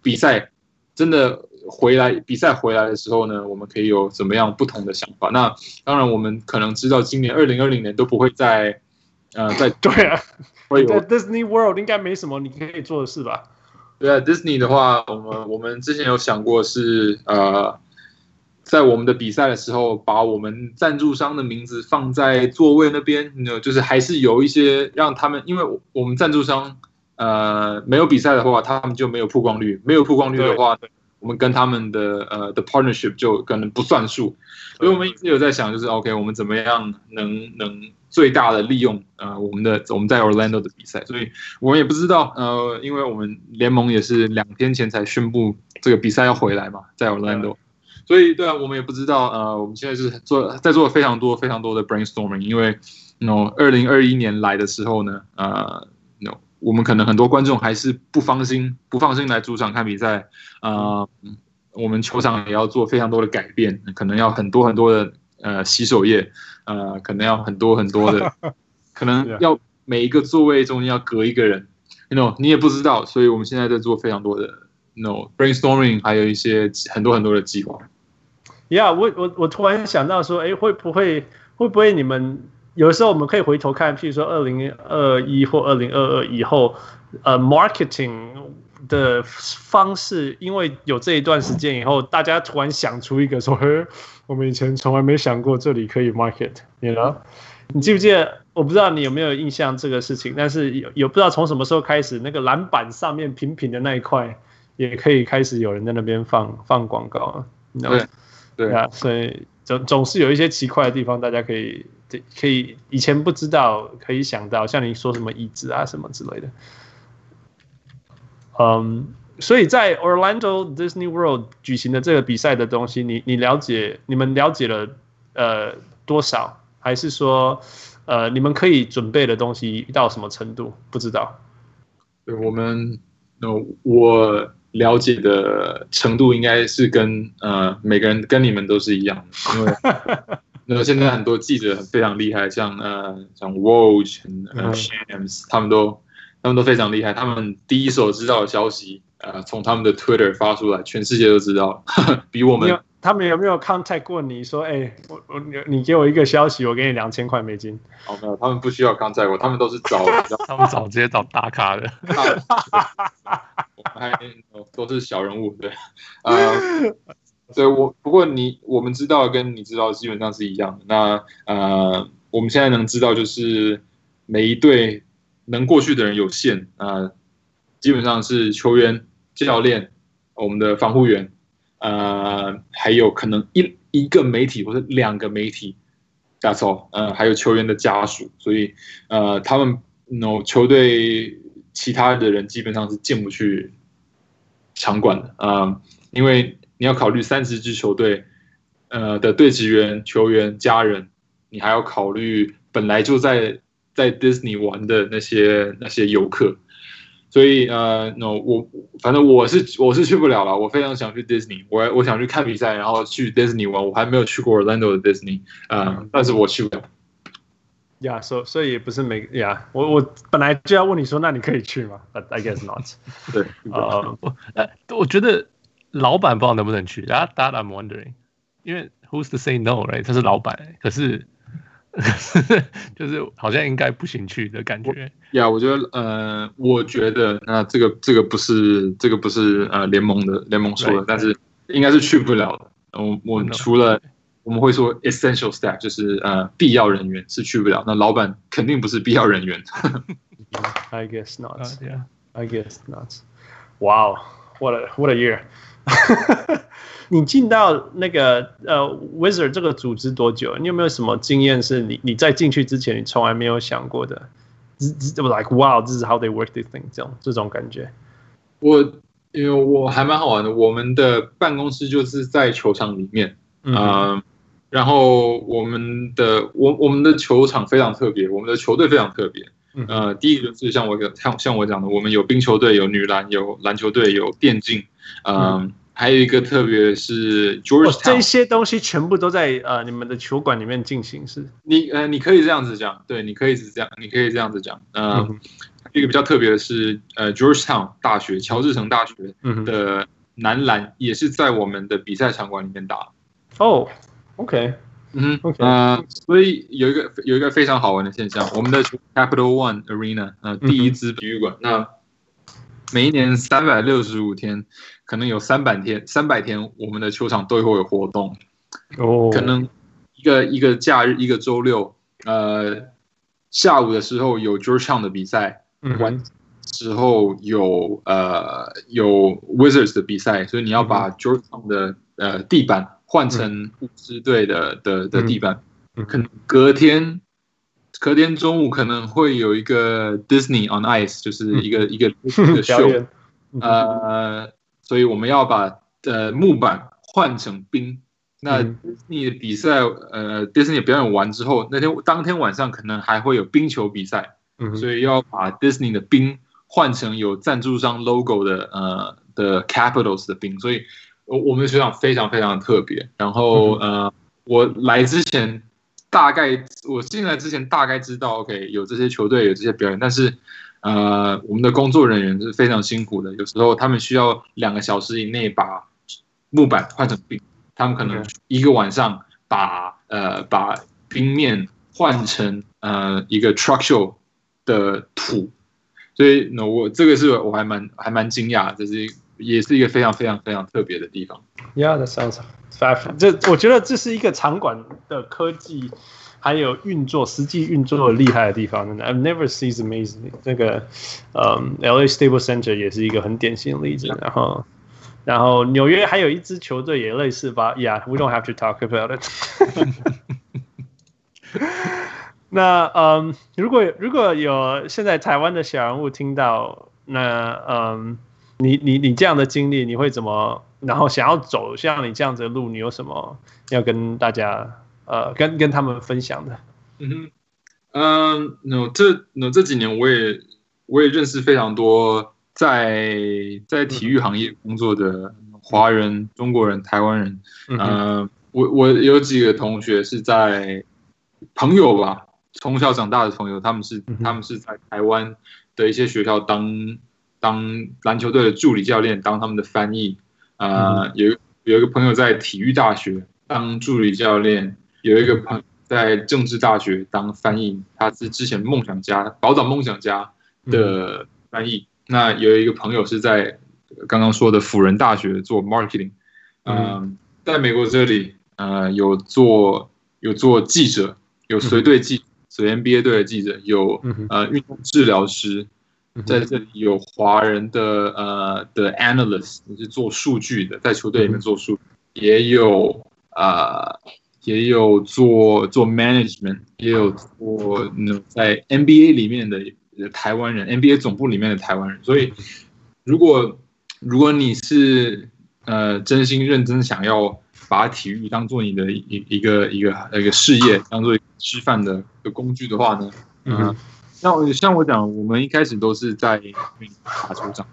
比赛真的回来，比赛回来的时候呢，我们可以有怎么样不同的想法。那当然，我们可能知道今年二零二零年都不会再呃在对啊，在 Disney World 应该没什么你可以做的事吧。对啊，Disney 的话，我们我们之前有想过是呃，在我们的比赛的时候，把我们赞助商的名字放在座位那边，那就是还是有一些让他们，因为我们赞助商呃没有比赛的话，他们就没有曝光率，没有曝光率的话，我们跟他们的呃的 partnership 就可能不算数，所以我们一直有在想，就是 OK，我们怎么样能能。最大的利用，呃，我们的我们在 Orlando 的比赛，所以我们也不知道，呃，因为我们联盟也是两天前才宣布这个比赛要回来嘛，在 Orlando，所以对啊，我们也不知道，呃，我们现在是做在做非常多非常多的 brainstorming，因为，no，二零二一年来的时候呢，呃，no，我们可能很多观众还是不放心不放心来主场看比赛，呃，我们球场也要做非常多的改变，可能要很多很多的。呃，洗手液，呃，可能要很多很多的，可能要每一个座位中间要隔一个人，you know，你也不知道，所以我们现在在做非常多的 no brainstorming，还有一些很多很多的计划。Yeah，我我我突然想到说，哎，会不会会不会你们有时候我们可以回头看，譬如说二零二一或二零二二以后，呃，marketing 的方式，因为有这一段时间以后，大家突然想出一个说，嘿，我们以前从来没想过这里可以 market，you know？你记不记得？我不知道你有没有印象这个事情，但是有有不知道从什么时候开始，那个篮板上面平平的那一块也可以开始有人在那边放放广告了。对对啊，所以总总是有一些奇怪的地方，大家可以可以以前不知道，可以想到，像你说什么椅子啊什么之类的。嗯，所以在 Orlando Disney World 举行的这个比赛的东西，你你了解，你们了解了呃多少？还是说，呃，你们可以准备的东西到什么程度？不知道。对，我们，那我了解的程度应该是跟呃每个人跟你们都是一样的，因为 那现在很多记者非常厉害，像呃像 Woj、呃、Shams，他们都他们都非常厉害，他们第一手知道的消息，呃，从他们的 Twitter 发出来，全世界都知道，比我们。他们有没有 contact 过你说，哎、欸，我我你你给我一个消息，我给你两千块美金？哦，没有，他们不需要 contact 我，他们都是找，他们找直接找大咖的，还都是小人物，对，啊、呃，对我不过你我们知道跟你知道基本上是一样的。那呃，我们现在能知道就是每一队能过去的人有限啊、基本上是球员、教练、我们的防护员。呃，还有可能一一个媒体或者两个媒体，That's all。呃，还有球员的家属，所以呃，他们 no 球队其他的人基本上是进不去场馆的啊，因为你要考虑三十支球队呃的队职员、球员、家人，你还要考虑本来就在在 Disney 玩的那些那些游客。所以呃，no，我反正我是我是去不了了。我非常想去 Disney，我我想去看比赛，然后去 Disney 玩。我还没有去过 Orlando 的 Disney，呃，但是我去不了。呀，所所以也不是每呀，yeah, 我我本来就要问你说，那你可以去吗？But I guess not。对，呃，我我觉得老板不知道能不能去。That that I'm wondering，因为 Who's to say no，right？他是老板，可是。就是好像应该不行去的感觉。呀，我觉得，呃，我觉得，那这个这个不是这个不是呃联盟的联盟说的，但是应该是去不了的。我我除了我们会说 essential staff，就是呃必要人员是去不了。那老板肯定不是必要人员。I guess not. Yeah, I guess not. Wow, what a what a year. 你进到那个呃 Wizard 这个组织多久？你有没有什么经验是你你在进去之前你从来没有想过的？Like wow, this is how they work this thing 这种这种感觉。我因为我还蛮好玩的，我们的办公室就是在球场里面，嗯、呃，然后我们的我我们的球场非常特别，我们的球队非常特别。呃，第一个就是像我像像我讲的，我们有冰球队，有女篮，有篮球队，有电竞，嗯、呃。嗯还有一个特别是 Georgetown，这些东西全部都在呃你们的球馆里面进行是？你呃你可以这样子讲，对，你可以是这样，你可以这样子讲。呃，嗯、一个比较特别的是呃 Georgetown 大学，乔治城大学的男篮也是在我们的比赛场馆里面打。哦，OK，嗯哼，呃，所以有一个有一个非常好玩的现象，我们的 Capital One Arena 呃第一支体育馆，嗯、那每一年三百六十五天。可能有三百天，三百天，我们的球场都会有活动。哦，oh. 可能一个一个假日，一个周六，呃，下午的时候有 Georgetown 的比赛，嗯、mm，晚、hmm. 之后有呃有 Wizards 的比赛，所以你要把 Georgetown 的呃地板换成巫师队的、mm hmm. 的的地板。Mm hmm. 可能隔天隔天中午可能会有一个 Disney on Ice，就是一个、mm hmm. 一个 一个秀，演呃。所以我们要把呃木板换成冰。那你的比赛呃，Disney 表演完之后，那天当天晚上可能还会有冰球比赛。所以要把 Disney 的冰换成有赞助商 logo 的呃的 Capitals 的冰。所以我我们的学长非常非常特别。然后呃我来之前大概我进来之前大概知道 OK 有这些球队有这些表演，但是呃，我们的工作人员是非常辛苦的，有时候他们需要两个小时以内把木板换成冰，他们可能一个晚上把呃把冰面换成呃一个 truck show 的土，所以那我这个是我还蛮还蛮惊讶，这是也是一个非常非常非常特别的地方。Yeah, that sounds fab. 这我觉得这是一个场馆的科技。还有运作，实际运作厉害的地方，I've never seen amazing 那个，嗯，LA Staples Center 也是一个很典型的例子。然后，然后纽约还有一支球队也类似吧？Yeah，we don't have to talk about it 那嗯，如果如果有现在台湾的小人物听到，那嗯，你你你这样的经历，你会怎么？然后想要走像你这样子的路，你有什么要跟大家？呃，跟跟他们分享的，嗯哼，嗯，那这那这几年我也我也认识非常多在在体育行业工作的华人、中国人、台湾人，嗯、呃，我我有几个同学是在朋友吧，从小长大的朋友，他们是他们是在台湾的一些学校当当篮球队的助理教练，当他们的翻译，呃，嗯、有有一个朋友在体育大学当助理教练。有一个朋友在政治大学当翻译，他是之前梦想家、宝岛梦想家的翻译。那有一个朋友是在刚刚说的辅仁大学做 marketing，嗯、呃，在美国这里，呃，有做有做记者，有随队记，随 NBA 队的记者，有呃运动治疗师，在这里有华人的呃的 analyst，是做数据的，在球队里面做数据，也有啊。呃也有做做 management，也有做那在 NBA 里面的台湾人，NBA 总部里面的台湾人。所以，如果如果你是呃真心认真想要把体育当做你的一一个一个一个事业，当做吃饭的一个工具的话呢，嗯、呃，像像我讲，我们一开始都是在打球场，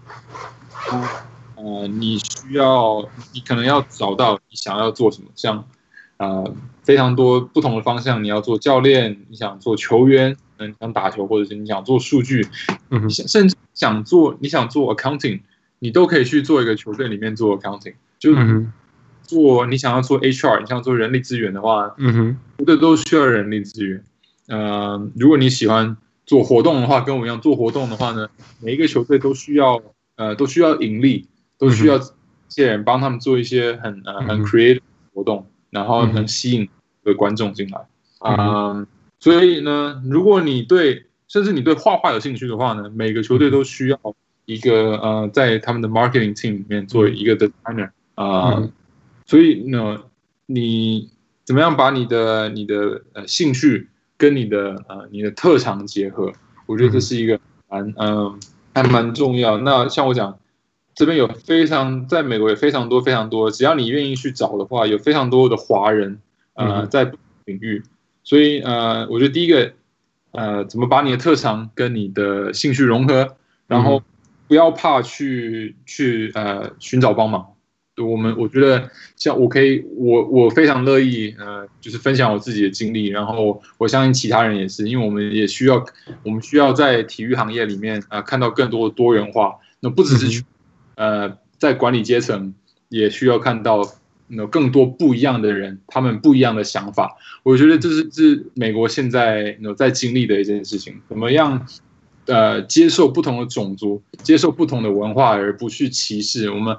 呃，你需要你可能要找到你想要做什么，像。呃，非常多不同的方向，你要做教练，你想做球员，嗯，想打球，或者是你想做数据，嗯，你甚至想做，你想做 accounting，你都可以去做一个球队里面做 accounting，就做你想要做 HR，你想做人力资源的话，嗯哼，这个都需要人力资源。呃，如果你喜欢做活动的话，跟我一样做活动的话呢，每一个球队都需要，呃，都需要盈利，都需要这些人帮他们做一些很呃很 creative 活动。然后能吸引的观众进来，嗯，嗯，所以呢，如果你对甚至你对画画有兴趣的话呢，每个球队都需要一个呃，在他们的 marketing team 里面做一个 designer 啊，嗯，所以呢，你怎么样把你的你的呃兴趣跟你的呃你的特长结合，我觉得这是一个蛮嗯，呃，还蛮重要。那像我讲。这边有非常，在美国有非常多非常多，只要你愿意去找的话，有非常多的华人，呃，在领域，所以呃，我觉得第一个，呃，怎么把你的特长跟你的兴趣融合，然后不要怕去去呃寻找帮忙。我们我觉得像我可以，我我非常乐意，呃，就是分享我自己的经历，然后我相信其他人也是，因为我们也需要，我们需要在体育行业里面啊，呃，看到更多的多元化，那不只是去。呃，在管理阶层也需要看到有更多不一样的人，他们不一样的想法。我觉得这是是美国现在有在经历的一件事情，怎么样呃接受不同的种族，接受不同的文化，而不去歧视。我们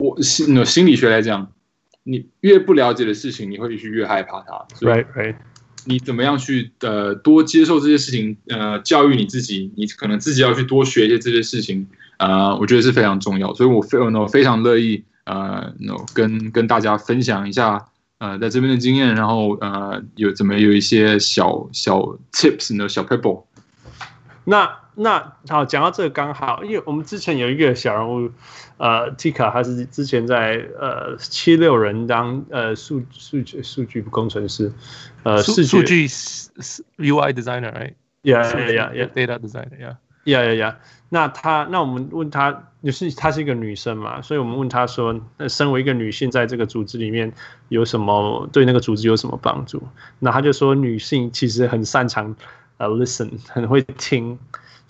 我心心理学来讲，你越不了解的事情，你会去越害怕它。Right, right. 你怎么样去呃多接受这些事情？呃，教育你自己，你可能自己要去多学一些这些事情。啊、呃，我觉得是非常重要，所以我非我非常乐意呃，跟跟大家分享一下呃，在这边的经验，然后呃，有怎么有一些小小 tips 呢，小 pebble。那那好，讲到这个刚好，因为我们之前有一个小人物，呃，Tika，他是之前在呃七六人当呃数数据数据工程师，呃，数数据 UI designer，right？Yeah, yeah, yeah, data designer，yeah. Yeah, yeah, yeah. 那他，那我们问他，就是她是一个女生嘛，所以我们问她说，那身为一个女性，在这个组织里面有什么对那个组织有什么帮助？那她就说，女性其实很擅长呃 listen，很会听，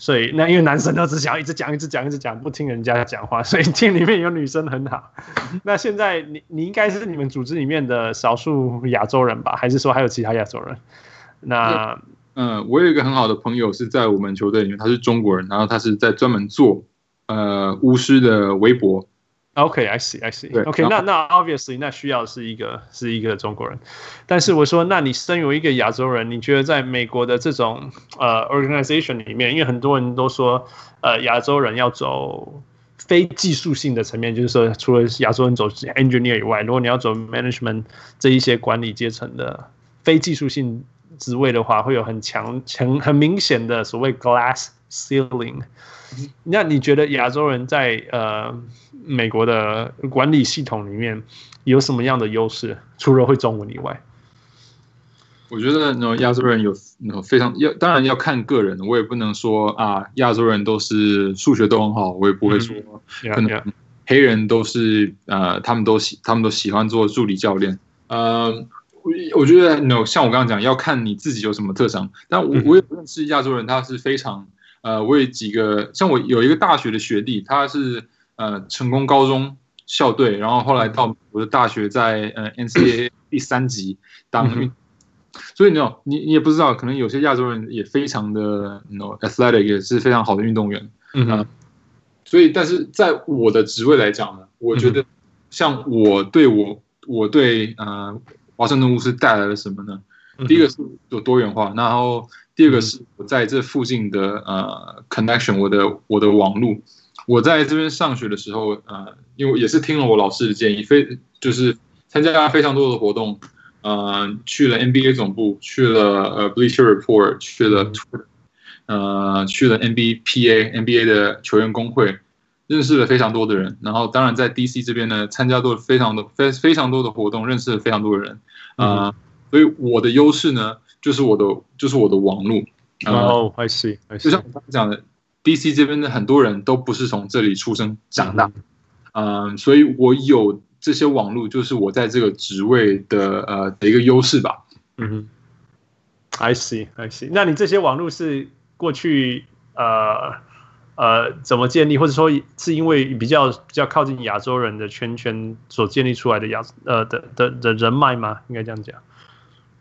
所以那因为男生都只想要一直讲、一直讲、一直讲，不听人家讲话，所以 team 里面有女生很好。那现在你你应该是你们组织里面的少数亚洲人吧？还是说还有其他亚洲人？那嗯，我有一个很好的朋友是在我们球队里面，他是中国人，然后他是在专门做呃巫师的微博。OK，I see，I see。OK，那那 obviously 那需要是一个是一个中国人，但是我说，那你身为一个亚洲人，你觉得在美国的这种呃 organization 里面，因为很多人都说呃亚洲人要走非技术性的层面，就是说除了亚洲人走 engineer 以外，如果你要走 management 这一些管理阶层的非技术性职位的话，会有很强强很明显的所谓 glass ceiling。那你觉得亚洲人在呃美国的管理系统里面有什么样的优势？除了会中文以外，我觉得呢亚洲人有那非常要，当然要看个人。我也不能说啊，亚洲人都是数学都很好，我也不会说可能黑人都是呃，他们都喜他们都喜欢做助理教练。呃，我觉得 no，像我刚刚讲，要看你自己有什么特长。但我我也不认识亚洲人，他是非常。呃，我有几个，像我有一个大学的学弟，他是呃成功高中校队，然后后来到我的大学在呃 NCAA 第三级当运，所以你知你你也不知道，可能有些亚洲人也非常的 you know athletic 也是非常好的运动员，嗯、呃，所以但是在我的职位来讲呢，我觉得像我对我我对呃华盛顿巫师带来了什么呢？第一个是有多元化，然后。第二个是我在这附近的呃 connection，我的我的网路，我在这边上学的时候，呃，因为也是听了我老师的建议，非就是参加非常多的活动，呃，去了 NBA 总部，去了呃 Bleacher Report，去了 Twitter，呃，去了 NBPA NBA 的球员工会，认识了非常多的人，然后当然在 DC 这边呢，参加过非常多非非常多的活动，认识了非常多的人，啊、呃，所以我的优势呢。就是我的，就是我的网路。哦，I see，I see 就像我刚才讲的，DC 这边的很多人都不是从这里出生长大，嗯，所以我有这些网络，就是我在这个职位的呃的一个优势吧。嗯哼，I see，I see。那你这些网络是过去呃呃怎么建立，或者说是因为比较比较靠近亚洲人的圈圈所建立出来的亚呃的的的人脉吗？应该这样讲。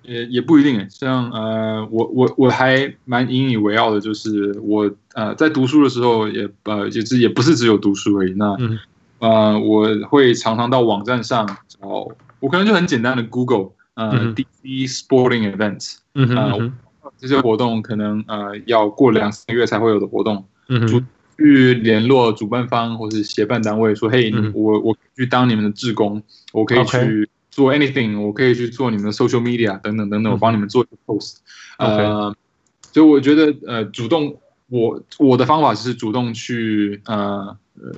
也也不一定诶，像呃，我我我还蛮引以为傲的，就是我呃在读书的时候也呃也是也不是只有读书而已。那、嗯、呃我会常常到网站上找，我可能就很简单的 Google 呃、嗯、DC Sporting Events，嗯哼嗯哼。呃这些活动可能呃要过两三个月才会有的活动，嗯哼。去联络主办方或是协办单位说，嘿，嗯、我我去当你们的志工，我可以去。做 anything，我可以去做你们的 social media 等等等等，我帮你们做一个 post。呃，所以我觉得呃，主动我我的方法是主动去呃呃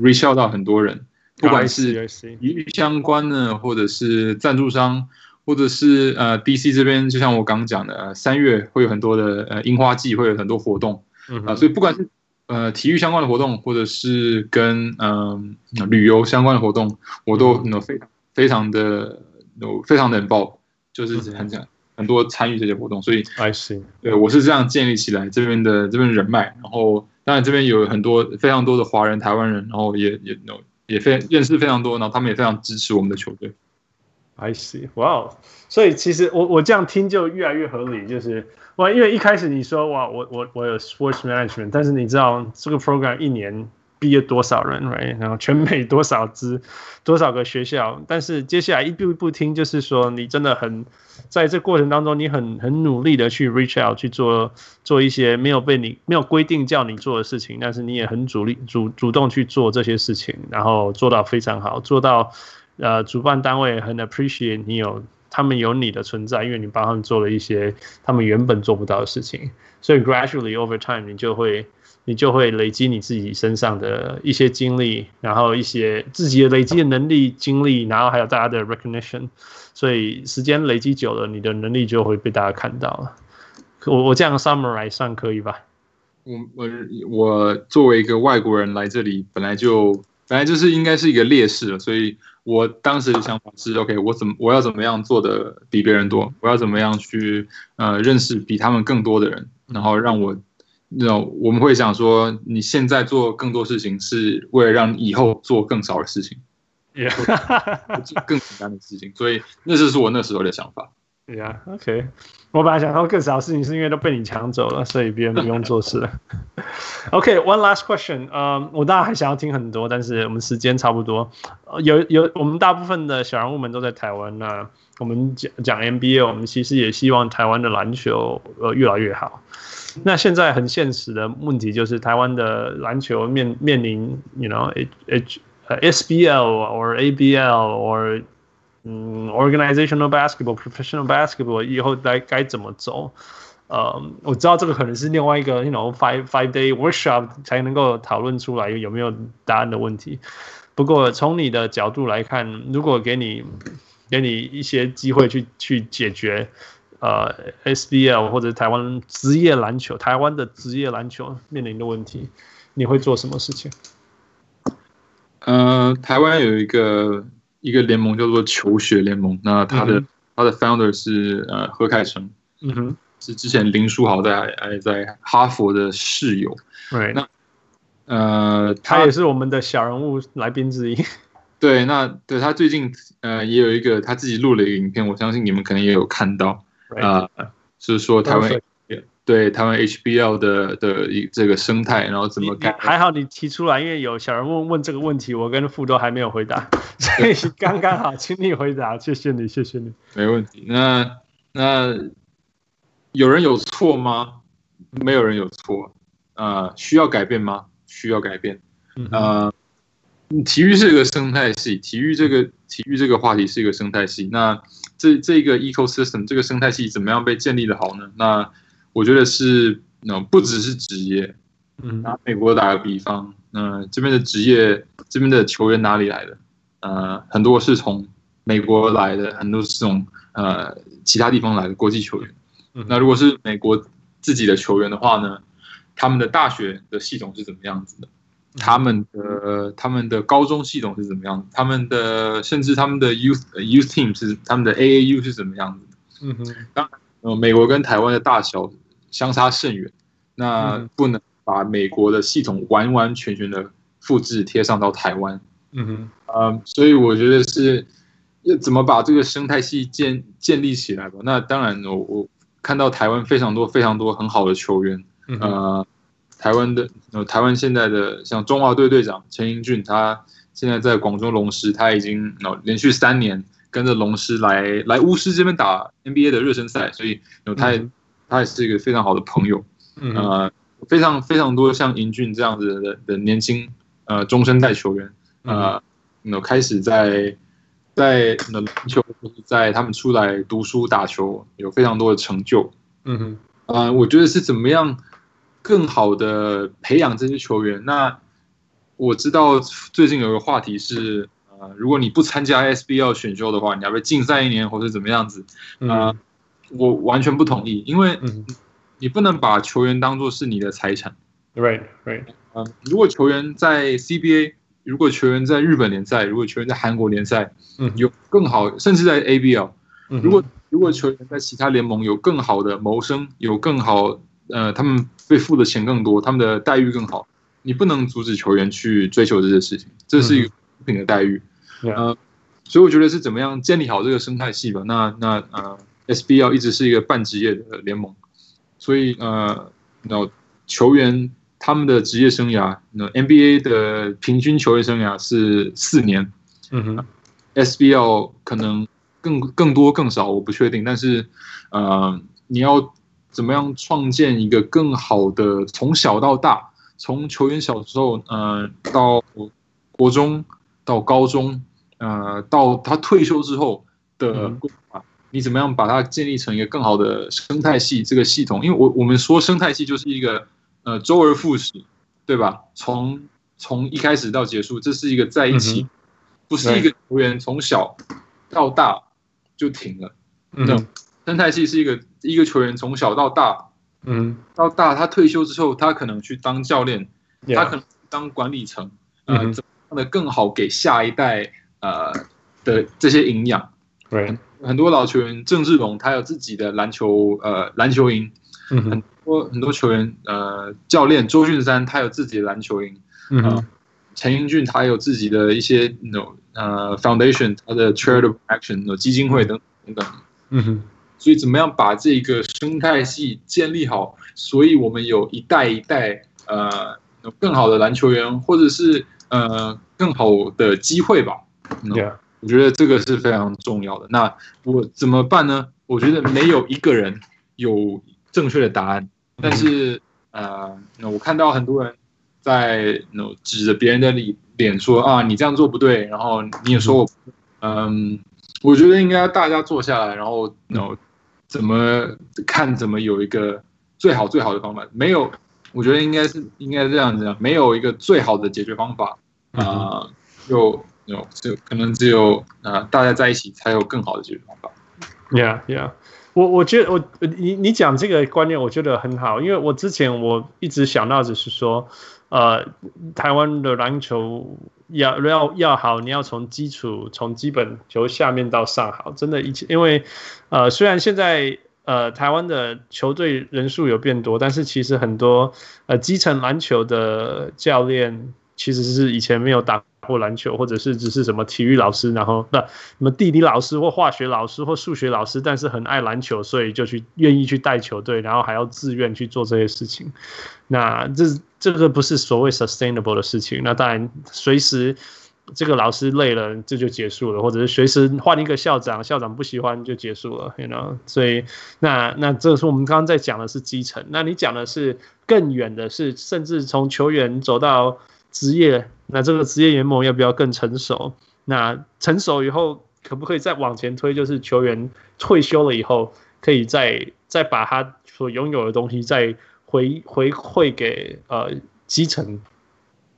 reach out 到很多人，不管是体育相关的，或者是赞助商，或者是呃 DC 这边，就像我刚讲的，三月会有很多的呃樱花季，会有很多活动啊、呃，所以不管是呃体育相关的活动，或者是跟嗯、呃、旅游相关的活动，我都能非常。非常的有，非常的 involved，就是很讲很多参与这些活动，所以 I see，对我是这样建立起来这边的这边人脉，然后当然这边有很多非常多的华人、台湾人，然后也也有也非认识非常多，然后他们也非常支持我们的球队。I see，哇、wow，所以其实我我这样听就越来越合理，就是哇，因为一开始你说哇，我我我有 sports management，但是你知道这个 program 一年。毕业多少人，right？然后全美多少支，多少个学校？但是接下来一步一步听，就是说你真的很在这过程当中，你很很努力的去 reach out 去做做一些没有被你没有规定叫你做的事情，但是你也很主力主主动去做这些事情，然后做到非常好，做到呃主办单位很 appreciate 你有他们有你的存在，因为你帮他们做了一些他们原本做不到的事情，所以 gradually over time 你就会。你就会累积你自己身上的一些经历，然后一些自己的累积的能力、经历，然后还有大家的 recognition，所以时间累积久了，你的能力就会被大家看到了。我我这样 summarize 算可以吧？我我我作为一个外国人来这里，本来就本来就是应该是一个劣势了，所以我当时的想法是：OK，我怎么我要怎么样做的比别人多？我要怎么样去呃认识比他们更多的人，然后让我。那种我们会想说，你现在做更多事情是为了让你以后做更少的事情，也更简单的事情，所以那就是我那时候的想法。Yeah，OK，我本来想说更少的事情是因为都被你抢走了，所以别人不用做事了。OK，one、okay, last question，呃、um,，我当然还想要听很多，但是我们时间差不多。有有，我们大部分的小人物们都在台湾，那我们讲讲 NBA，我们其实也希望台湾的篮球呃越来越好。那现在很现实的问题就是，台湾的篮球面面临，you know，H H SBL or ABL or 嗯，organizational basketball、professional basketball 以后该该怎么走？呃、um,，我知道这个可能是另外一个，you know five five day workshop 才能够讨论出来有没有答案的问题。不过从你的角度来看，如果给你给你一些机会去去解决。呃，SBL 或者台湾职业篮球，台湾的职业篮球面临的问题，你会做什么事情？呃，台湾有一个一个联盟叫做球学联盟，那他的、嗯、他的 founder 是呃何凯成，嗯哼，是之前林书豪在还在哈佛的室友，对，那呃他，他也是我们的小人物来宾之一，对，那对他最近呃也有一个他自己录了一个影片，我相信你们可能也有看到。啊，就是说台湾对台湾 HBL 的的一这个生态，然后怎么改？还好你提出来，因为有小人问问这个问题，我跟傅都还没有回答，所以 刚刚好，请你回答，谢谢你，谢谢你，没问题。那那有人有错吗？没有人有错。啊、呃，需要改变吗？需要改变。啊、呃，体育是一个生态系，体育这个体育这个话题是一个生态系。那这这个 ecosystem 这个生态系怎么样被建立的好呢？那我觉得是，那不只是职业，嗯，拿美国打个比方，嗯、呃，这边的职业，这边的球员哪里来的？呃，很多是从美国来的，很多是从呃其他地方来的国际球员。那如果是美国自己的球员的话呢，他们的大学的系统是怎么样子的？他们的他们的高中系统是怎么样？他们的甚至他们的 youth youth team 是他们的 AAU 是怎么样子的？嗯哼，当然，呃，美国跟台湾的大小相差甚远，那不能把美国的系统完完全全的复制贴上到台湾。嗯哼，呃，所以我觉得是要怎么把这个生态系建建立起来吧？那当然，我我看到台湾非常多非常多很好的球员，呃。台湾的呃，台湾现在的像中华队队长陈英俊，他现在在广州龙狮，他已经呃连续三年跟着龙狮来来巫师这边打 NBA 的热身赛，所以有他也他也是一个非常好的朋友，呃，非常非常多像英俊这样子的的年轻呃中生代球员，呃，那开始在在篮球在他们出来读书打球有非常多的成就，嗯哼，呃，我觉得是怎么样？更好的培养这些球员。那我知道最近有个话题是，呃，如果你不参加 SBL 选秀的话，你要被禁赛一年，或者怎么样子？啊、呃，我完全不同意，因为你不能把球员当做是你的财产。Right, right。嗯，如果球员在 CBA，如果球员在日本联赛，如果球员在韩国联赛，嗯，有更好，甚至在 ABL，如果如果球员在其他联盟有更好的谋生，有更好。呃，他们被付的钱更多，他们的待遇更好，你不能阻止球员去追求这些事情，这是一个公平的待遇。嗯、呃，所以我觉得是怎么样建立好这个生态系吧。那那呃，SBL 一直是一个半职业的联盟，所以呃，那球员他们的职业生涯，那 NBA 的平均球员生涯是四年。嗯哼，SBL 可能更更多更少，我不确定，但是呃，你要。怎么样创建一个更好的从小到大，从球员小时候，呃，到国中到高中，呃，到他退休之后的规划，你怎么样把它建立成一个更好的生态系这个系统？因为我我们说生态系就是一个呃周而复始，对吧？从从一开始到结束，这是一个在一起，不是一个球员从小到大就停了，嗯。生态系是一个一个球员从小到大，嗯，到大他退休之后，他可能去当教练.他可能当管理层，呃，怎么样的更好给下一代呃的这些营养，对，很多老球员，郑志龙他有自己的篮球呃篮球营，嗯，很多很多球员呃教练周俊山他有自己的篮球营，嗯，陈英俊他有自己的一些 no 呃 foundation 他的 charitable action 有基金会等等等，嗯哼，所以怎么样把这个生态系建立好？所以我们有一代一代呃有更好的篮球员，或者是呃更好的机会吧。Yeah. 我觉得这个是非常重要的。那我怎么办呢？我觉得没有一个人有正确的答案。但是呃，那我看到很多人在那指着别人的脸脸说啊，你这样做不对。然后你也说我，嗯，我觉得应该大家坐下来，然后那怎么看怎么有一个最好最好的方法。没有，我觉得应该是应该是这样子，没有一个最好的解决方法啊，就。有，就可能只有啊、呃，大家在一起才有更好的解决方法。Yeah, yeah，我我觉得我你你讲这个观念，我觉得很好，因为我之前我一直想到只是说，呃，台湾的篮球要要要好，你要从基础从基本球下面到上好，真的，一切，因为呃，虽然现在呃台湾的球队人数有变多，但是其实很多呃基层篮球的教练其实是以前没有打。或篮球，或者是只是什么体育老师，然后那什么地理老师或化学老师或数学老师，但是很爱篮球，所以就去愿意去带球队，然后还要自愿去做这些事情。那这这个不是所谓 sustainable 的事情。那当然，随时这个老师累了，这就结束了，或者是随时换一个校长，校长不喜欢就结束了，you know。所以那那这是我们刚刚在讲的是基层，那你讲的是更远的是，甚至从球员走到职业。那这个职业联盟要不要更成熟？那成熟以后可不可以再往前推？就是球员退休了以后，可以再再把他所拥有的东西再回回馈给呃基层，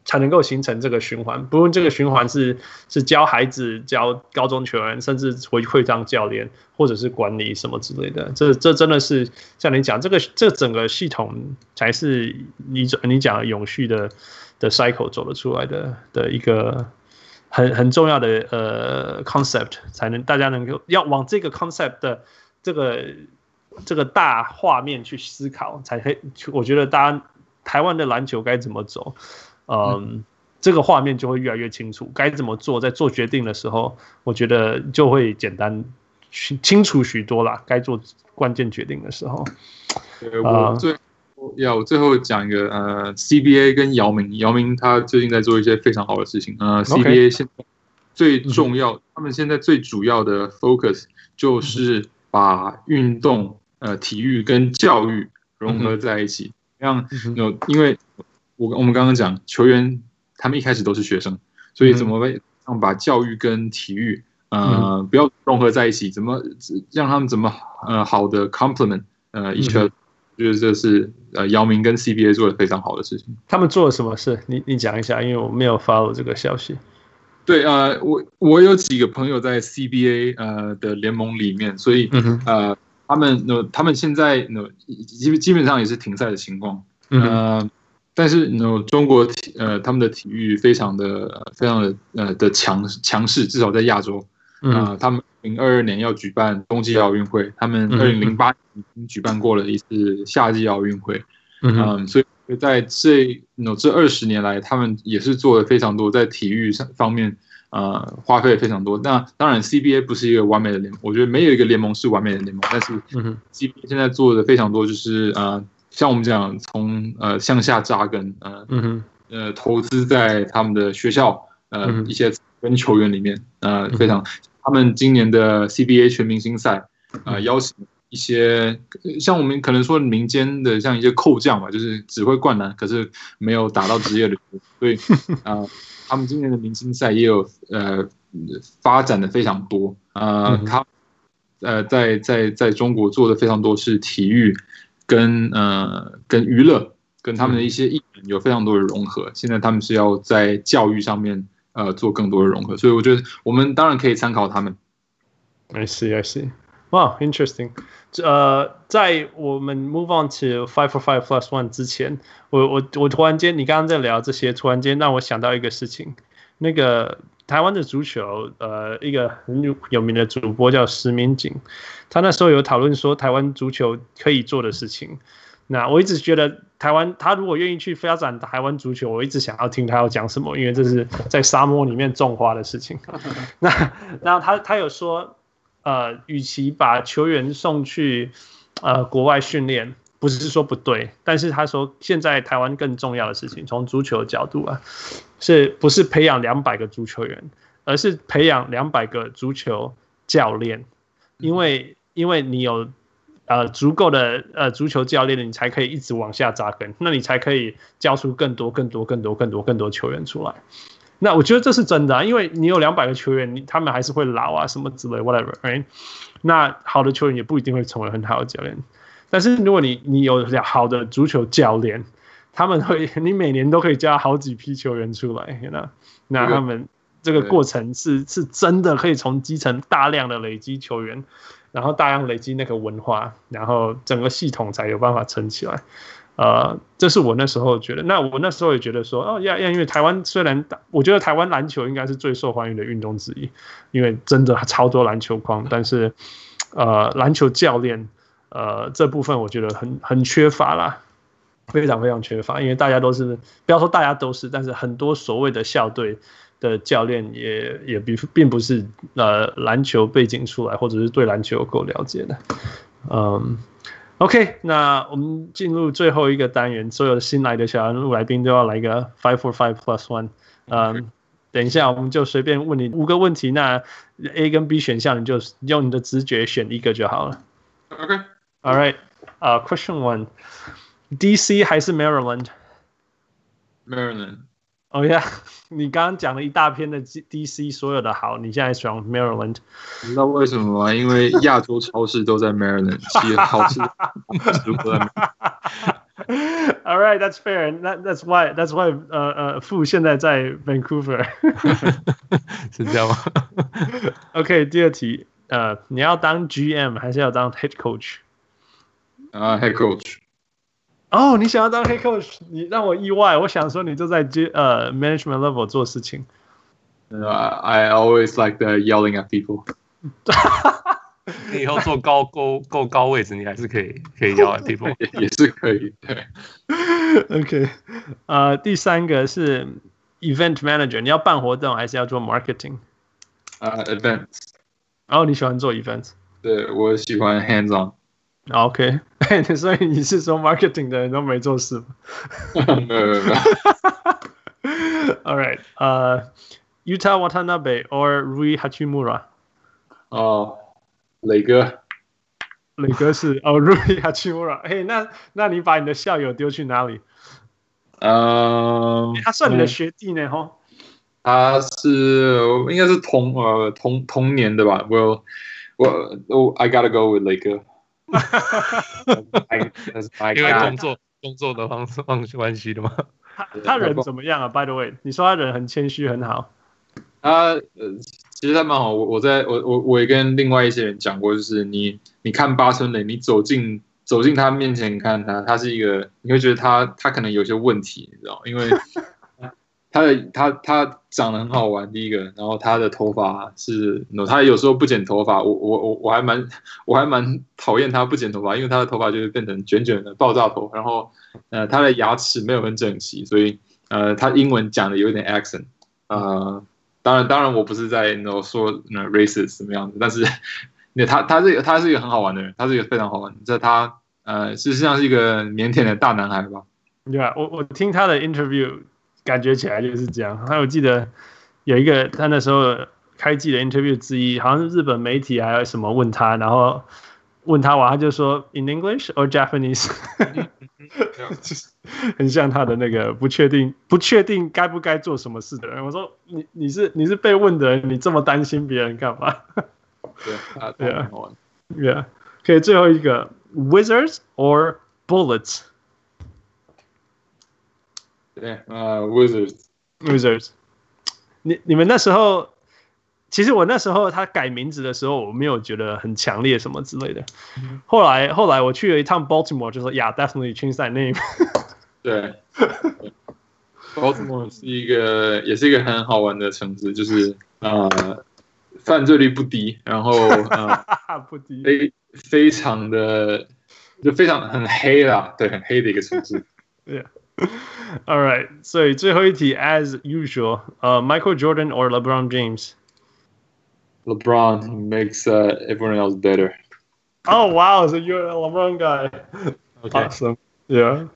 才能够形成这个循环。不论这个循环是是教孩子、教高中球员，甚至回馈当教练，或者是管理什么之类的。这这真的是像你讲，这个这整个系统才是你你讲永续的。的 cycle 走得出来的的一个很很重要的呃 concept，才能大家能够要往这个 concept 的这个这个大画面去思考，才可以。我觉得大家台湾的篮球该怎么走，嗯，嗯这个画面就会越来越清楚。该怎么做，在做决定的时候，我觉得就会简单清楚许多啦。该做关键决定的时候，对我最。要我最后讲一个呃，CBA 跟姚明，姚明他最近在做一些非常好的事情。呃，CBA 现在最重要，他们现在最主要的 focus 就是把运动、呃，体育跟教育融合在一起，让有，因为我我们刚刚讲球员，他们一开始都是学生，所以怎么让把教育跟体育呃不要融合在一起，怎么让他们怎么呃好的 complement 呃 each other。觉得这是呃姚明跟 CBA 做的非常好的事情。他们做了什么事？你你讲一下，因为我没有 follow 这个消息。对啊、呃，我我有几个朋友在 CBA 呃的联盟里面，所以、嗯、呃他们呢他们现在呢基基本上也是停赛的情况。呃，嗯、但是呢中国体呃他们的体育非常的非常的呃的强强势，至少在亚洲。啊、呃，他们零二二年要举办冬季奥运会，他们二零零八年已经举办过了一次夏季奥运会，嗯，嗯，所以在这那这二十年来，他们也是做了非常多在体育上方面，呃，花费非常多。那当然，CBA 不是一个完美的联盟，我觉得没有一个联盟是完美的联盟，但是 CBA 现在做的非常多，就是呃，像我们讲从呃向下扎根，呃，嗯呃，投资在他们的学校，呃，一些跟球员里面，呃，非常。他们今年的 CBA 全明星赛，呃，邀请一些像我们可能说民间的像一些扣将吧，就是只会灌篮，可是没有打到职业的，所以啊、呃，他们今年的明星赛也有呃发展的非常多啊、呃，他呃在在在中国做的非常多是体育跟呃跟娱乐跟他们的一些艺人有非常多的融合，现在他们是要在教育上面。呃，做更多的融合，所以我觉得我们当然可以参考他们。I see, I see. 哇 interesting. 呃，在我们 move on to five for five plus one 之前，我我我突然间，你刚刚在聊这些，突然间让我想到一个事情。那个台湾的足球，呃，一个很有有名的主播叫石明景，他那时候有讨论说台湾足球可以做的事情。那我一直觉得台湾，他如果愿意去发展台湾足球，我一直想要听他要讲什么，因为这是在沙漠里面种花的事情。那然后他他有说，呃，与其把球员送去呃国外训练。不是说不对，但是他说现在台湾更重要的事情，从足球的角度啊，是不是培养两百个足球员，而是培养两百个足球教练，因为因为你有呃足够的呃足球教练，你才可以一直往下扎根，那你才可以教出更多更多更多更多更多球员出来。那我觉得这是真的啊，因为你有两百个球员，你他们还是会老啊什么之类，whatever，right？那好的球员也不一定会成为很好的教练。但是如果你你有好的足球教练，他们会 你每年都可以加好几批球员出来，那那他们这个过程是是真的可以从基层大量的累积球员，然后大量累积那个文化，然后整个系统才有办法撑起来。呃，这是我那时候觉得。那我那时候也觉得说，哦呀呀，因为台湾虽然我觉得台湾篮球应该是最受欢迎的运动之一，因为真的超多篮球框，但是呃，篮球教练。呃，这部分我觉得很很缺乏啦，非常非常缺乏，因为大家都是不要说大家都是，但是很多所谓的校队的教练也也并并不是呃篮球背景出来，或者是对篮球有够了解的。嗯，OK，那我们进入最后一个单元，所有的新来的小人物来宾都要来一个 five for five plus one。嗯，等一下我们就随便问你五个问题，那 A 跟 B 选项你就用你的直觉选一个就好了。OK。All right, uh, question one, DC 还是 Maryland？Maryland。哦呀，你刚刚讲了一大篇的 DC 所有的好，你现在选 Maryland？你知道为什么吗？因为亚洲超市都在 Maryland，其实好吃。All right, that's fair. That that's why that's why 呃呃，傅现在在 Vancouver，是这样吗？OK，第二题，呃，你要当 GM 还是要当 Head Coach？啊、uh,，head coach。哦、oh,，你想要当 head coach，你让我意外。我想说你就在接呃、uh, management level 做事情。Uh, I always like the yelling at people。你以后坐高够够高位置，你还是可以可以 yell at people，也也是可以。对。OK，呃、uh,，第三个是 event manager，你要办活动还是要做 marketing？啊、uh,，events。然后你喜欢做 events？对，我喜欢 hands on。 OK，所以你是说 marketing 的人都没做事吗？没有没有。All right，呃、uh,，Yuta Watanabe or Rui Hachimura？哦，磊哥，磊哥是哦，Rui Hachimura。hey，那那你把你的校友丢去哪里？呃、uh, 欸，他算你的学弟呢？哈、嗯，他是应该是同呃同同年的吧？我我我，I gotta go with 磊哥。因为工作工作的方式方关系的吗？他他人怎么样啊？By the way，你说他人很谦虚，很好。他呃，其实他蛮好。我我在我我我也跟另外一些人讲过，就是你你看八村垒，你走进走进他面前看他，他是一个，你会觉得他他可能有些问题，你知道，因为。他的他他长得很好玩，第一个，然后他的头发是，他有时候不剪头发，我我我我还蛮我还蛮讨厌他不剪头发，因为他的头发就会变成卷卷的爆炸头，然后呃他的牙齿没有很整齐，所以呃他英文讲的有点 accent，呃当然当然我不是在 no 说那 racist 什么样子，但是那他他是他是一个很好玩的人，他是一个非常好玩的，这他呃事实上是一个腼腆的大男孩吧？对啊，我我听他的 interview。感觉起来就是这样。还有记得有一个他那时候开季的 interview 之一，好像是日本媒体还有什么问他，然后问他完他就说 in English or Japanese，很像他的那个不确定不确定该不该做什么事的人。我说你你是你是被问的人，你这么担心别人干嘛？对啊，对啊，对啊。可以最后一个 Wizards or Bullets。对，呃，Wizards，Wizards，你你们那时候，其实我那时候他改名字的时候，我没有觉得很强烈什么之类的。后来后来我去了一趟 Baltimore，就说 Yeah，definitely change that name。对，Baltimore 是一个，也是一个很好玩的城市，就是呃，犯罪率不低，然后呃，不低，非非常的，就非常很黑啦，对，很黑的一个城市。Yeah. All right. 所以最后一题，as usual，呃、uh,，Michael Jordan or LeBron James？LeBron makes uh, everyone else better. Oh wow! So you're a LeBron guy. Okay. Awesome. Yeah.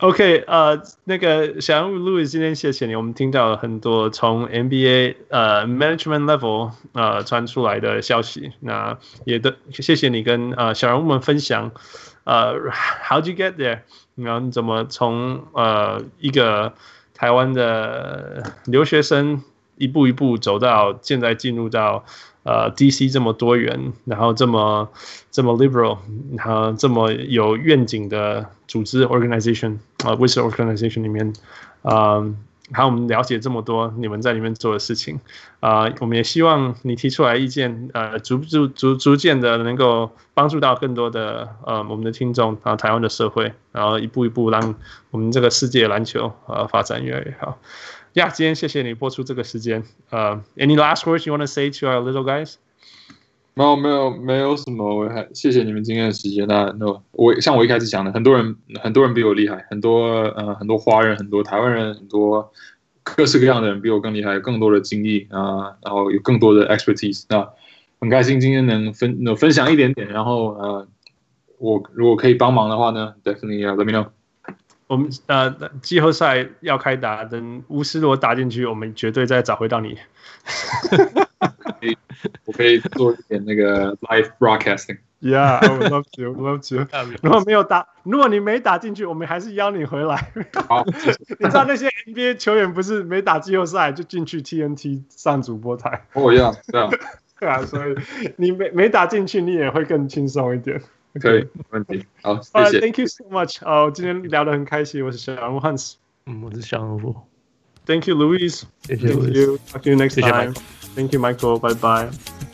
OK，呃，那个小人物 Louis，今天谢谢你。我们听到了很多从 NBA 呃 management level 呃传出来的消息，那也都谢谢你跟呃小人物们分享。 呃，How'd you get there？然后你怎么从呃一个台湾的留学生一步一步走到现在进入到。呃，DC 这么多元，然后这么这么 liberal，然后这么有愿景的组织 organization 啊、呃、Wizard organization 里面，啊、呃，还有我们了解这么多你们在里面做的事情，啊、我们也希望你提出来意见，呃，逐逐逐逐渐的能够帮助到更多的呃我们的听众，啊台湾的社会，然后一步一步让我们这个世界篮球呃发展越来越好。呀，yeah, 今天谢谢你播出这个时间。呃、，any last words you want to say to our little guys？没有，没有，没有什么。我还谢谢你们今天的时间。那那我像我一开始讲的，很多人很多人比我厉害，很多呃很多华人，很多台湾人，很多各式各样的人比我更厉害，有更多的经历啊，然后有更多的 expertise。那很开心今天能分能分享一点点。然后呃，我如果可以帮忙的话呢，definitely、uh, let me know。我们呃季后赛要开打，等巫师如果打进去，我们绝对再找回到你。我可以做一点那个 live broadcasting。Yeah, I would love to, love to。如果没有打，如果你没打进去，我们还是邀你回来。好，你知道那些 NBA 球员不是没打季后赛就进去 TNT 上主播台？哦，一样，这样。对啊，所以你没没打进去，你也会更轻松一点。可以，没问题。好，谢谢。Thank you so much。哦，今天聊得很开心。我是小人物 Hans。嗯，我是小人物。Thank you, Louis。谢谢。Thank you. Talk to you next time. Thank you, Michael. Bye bye.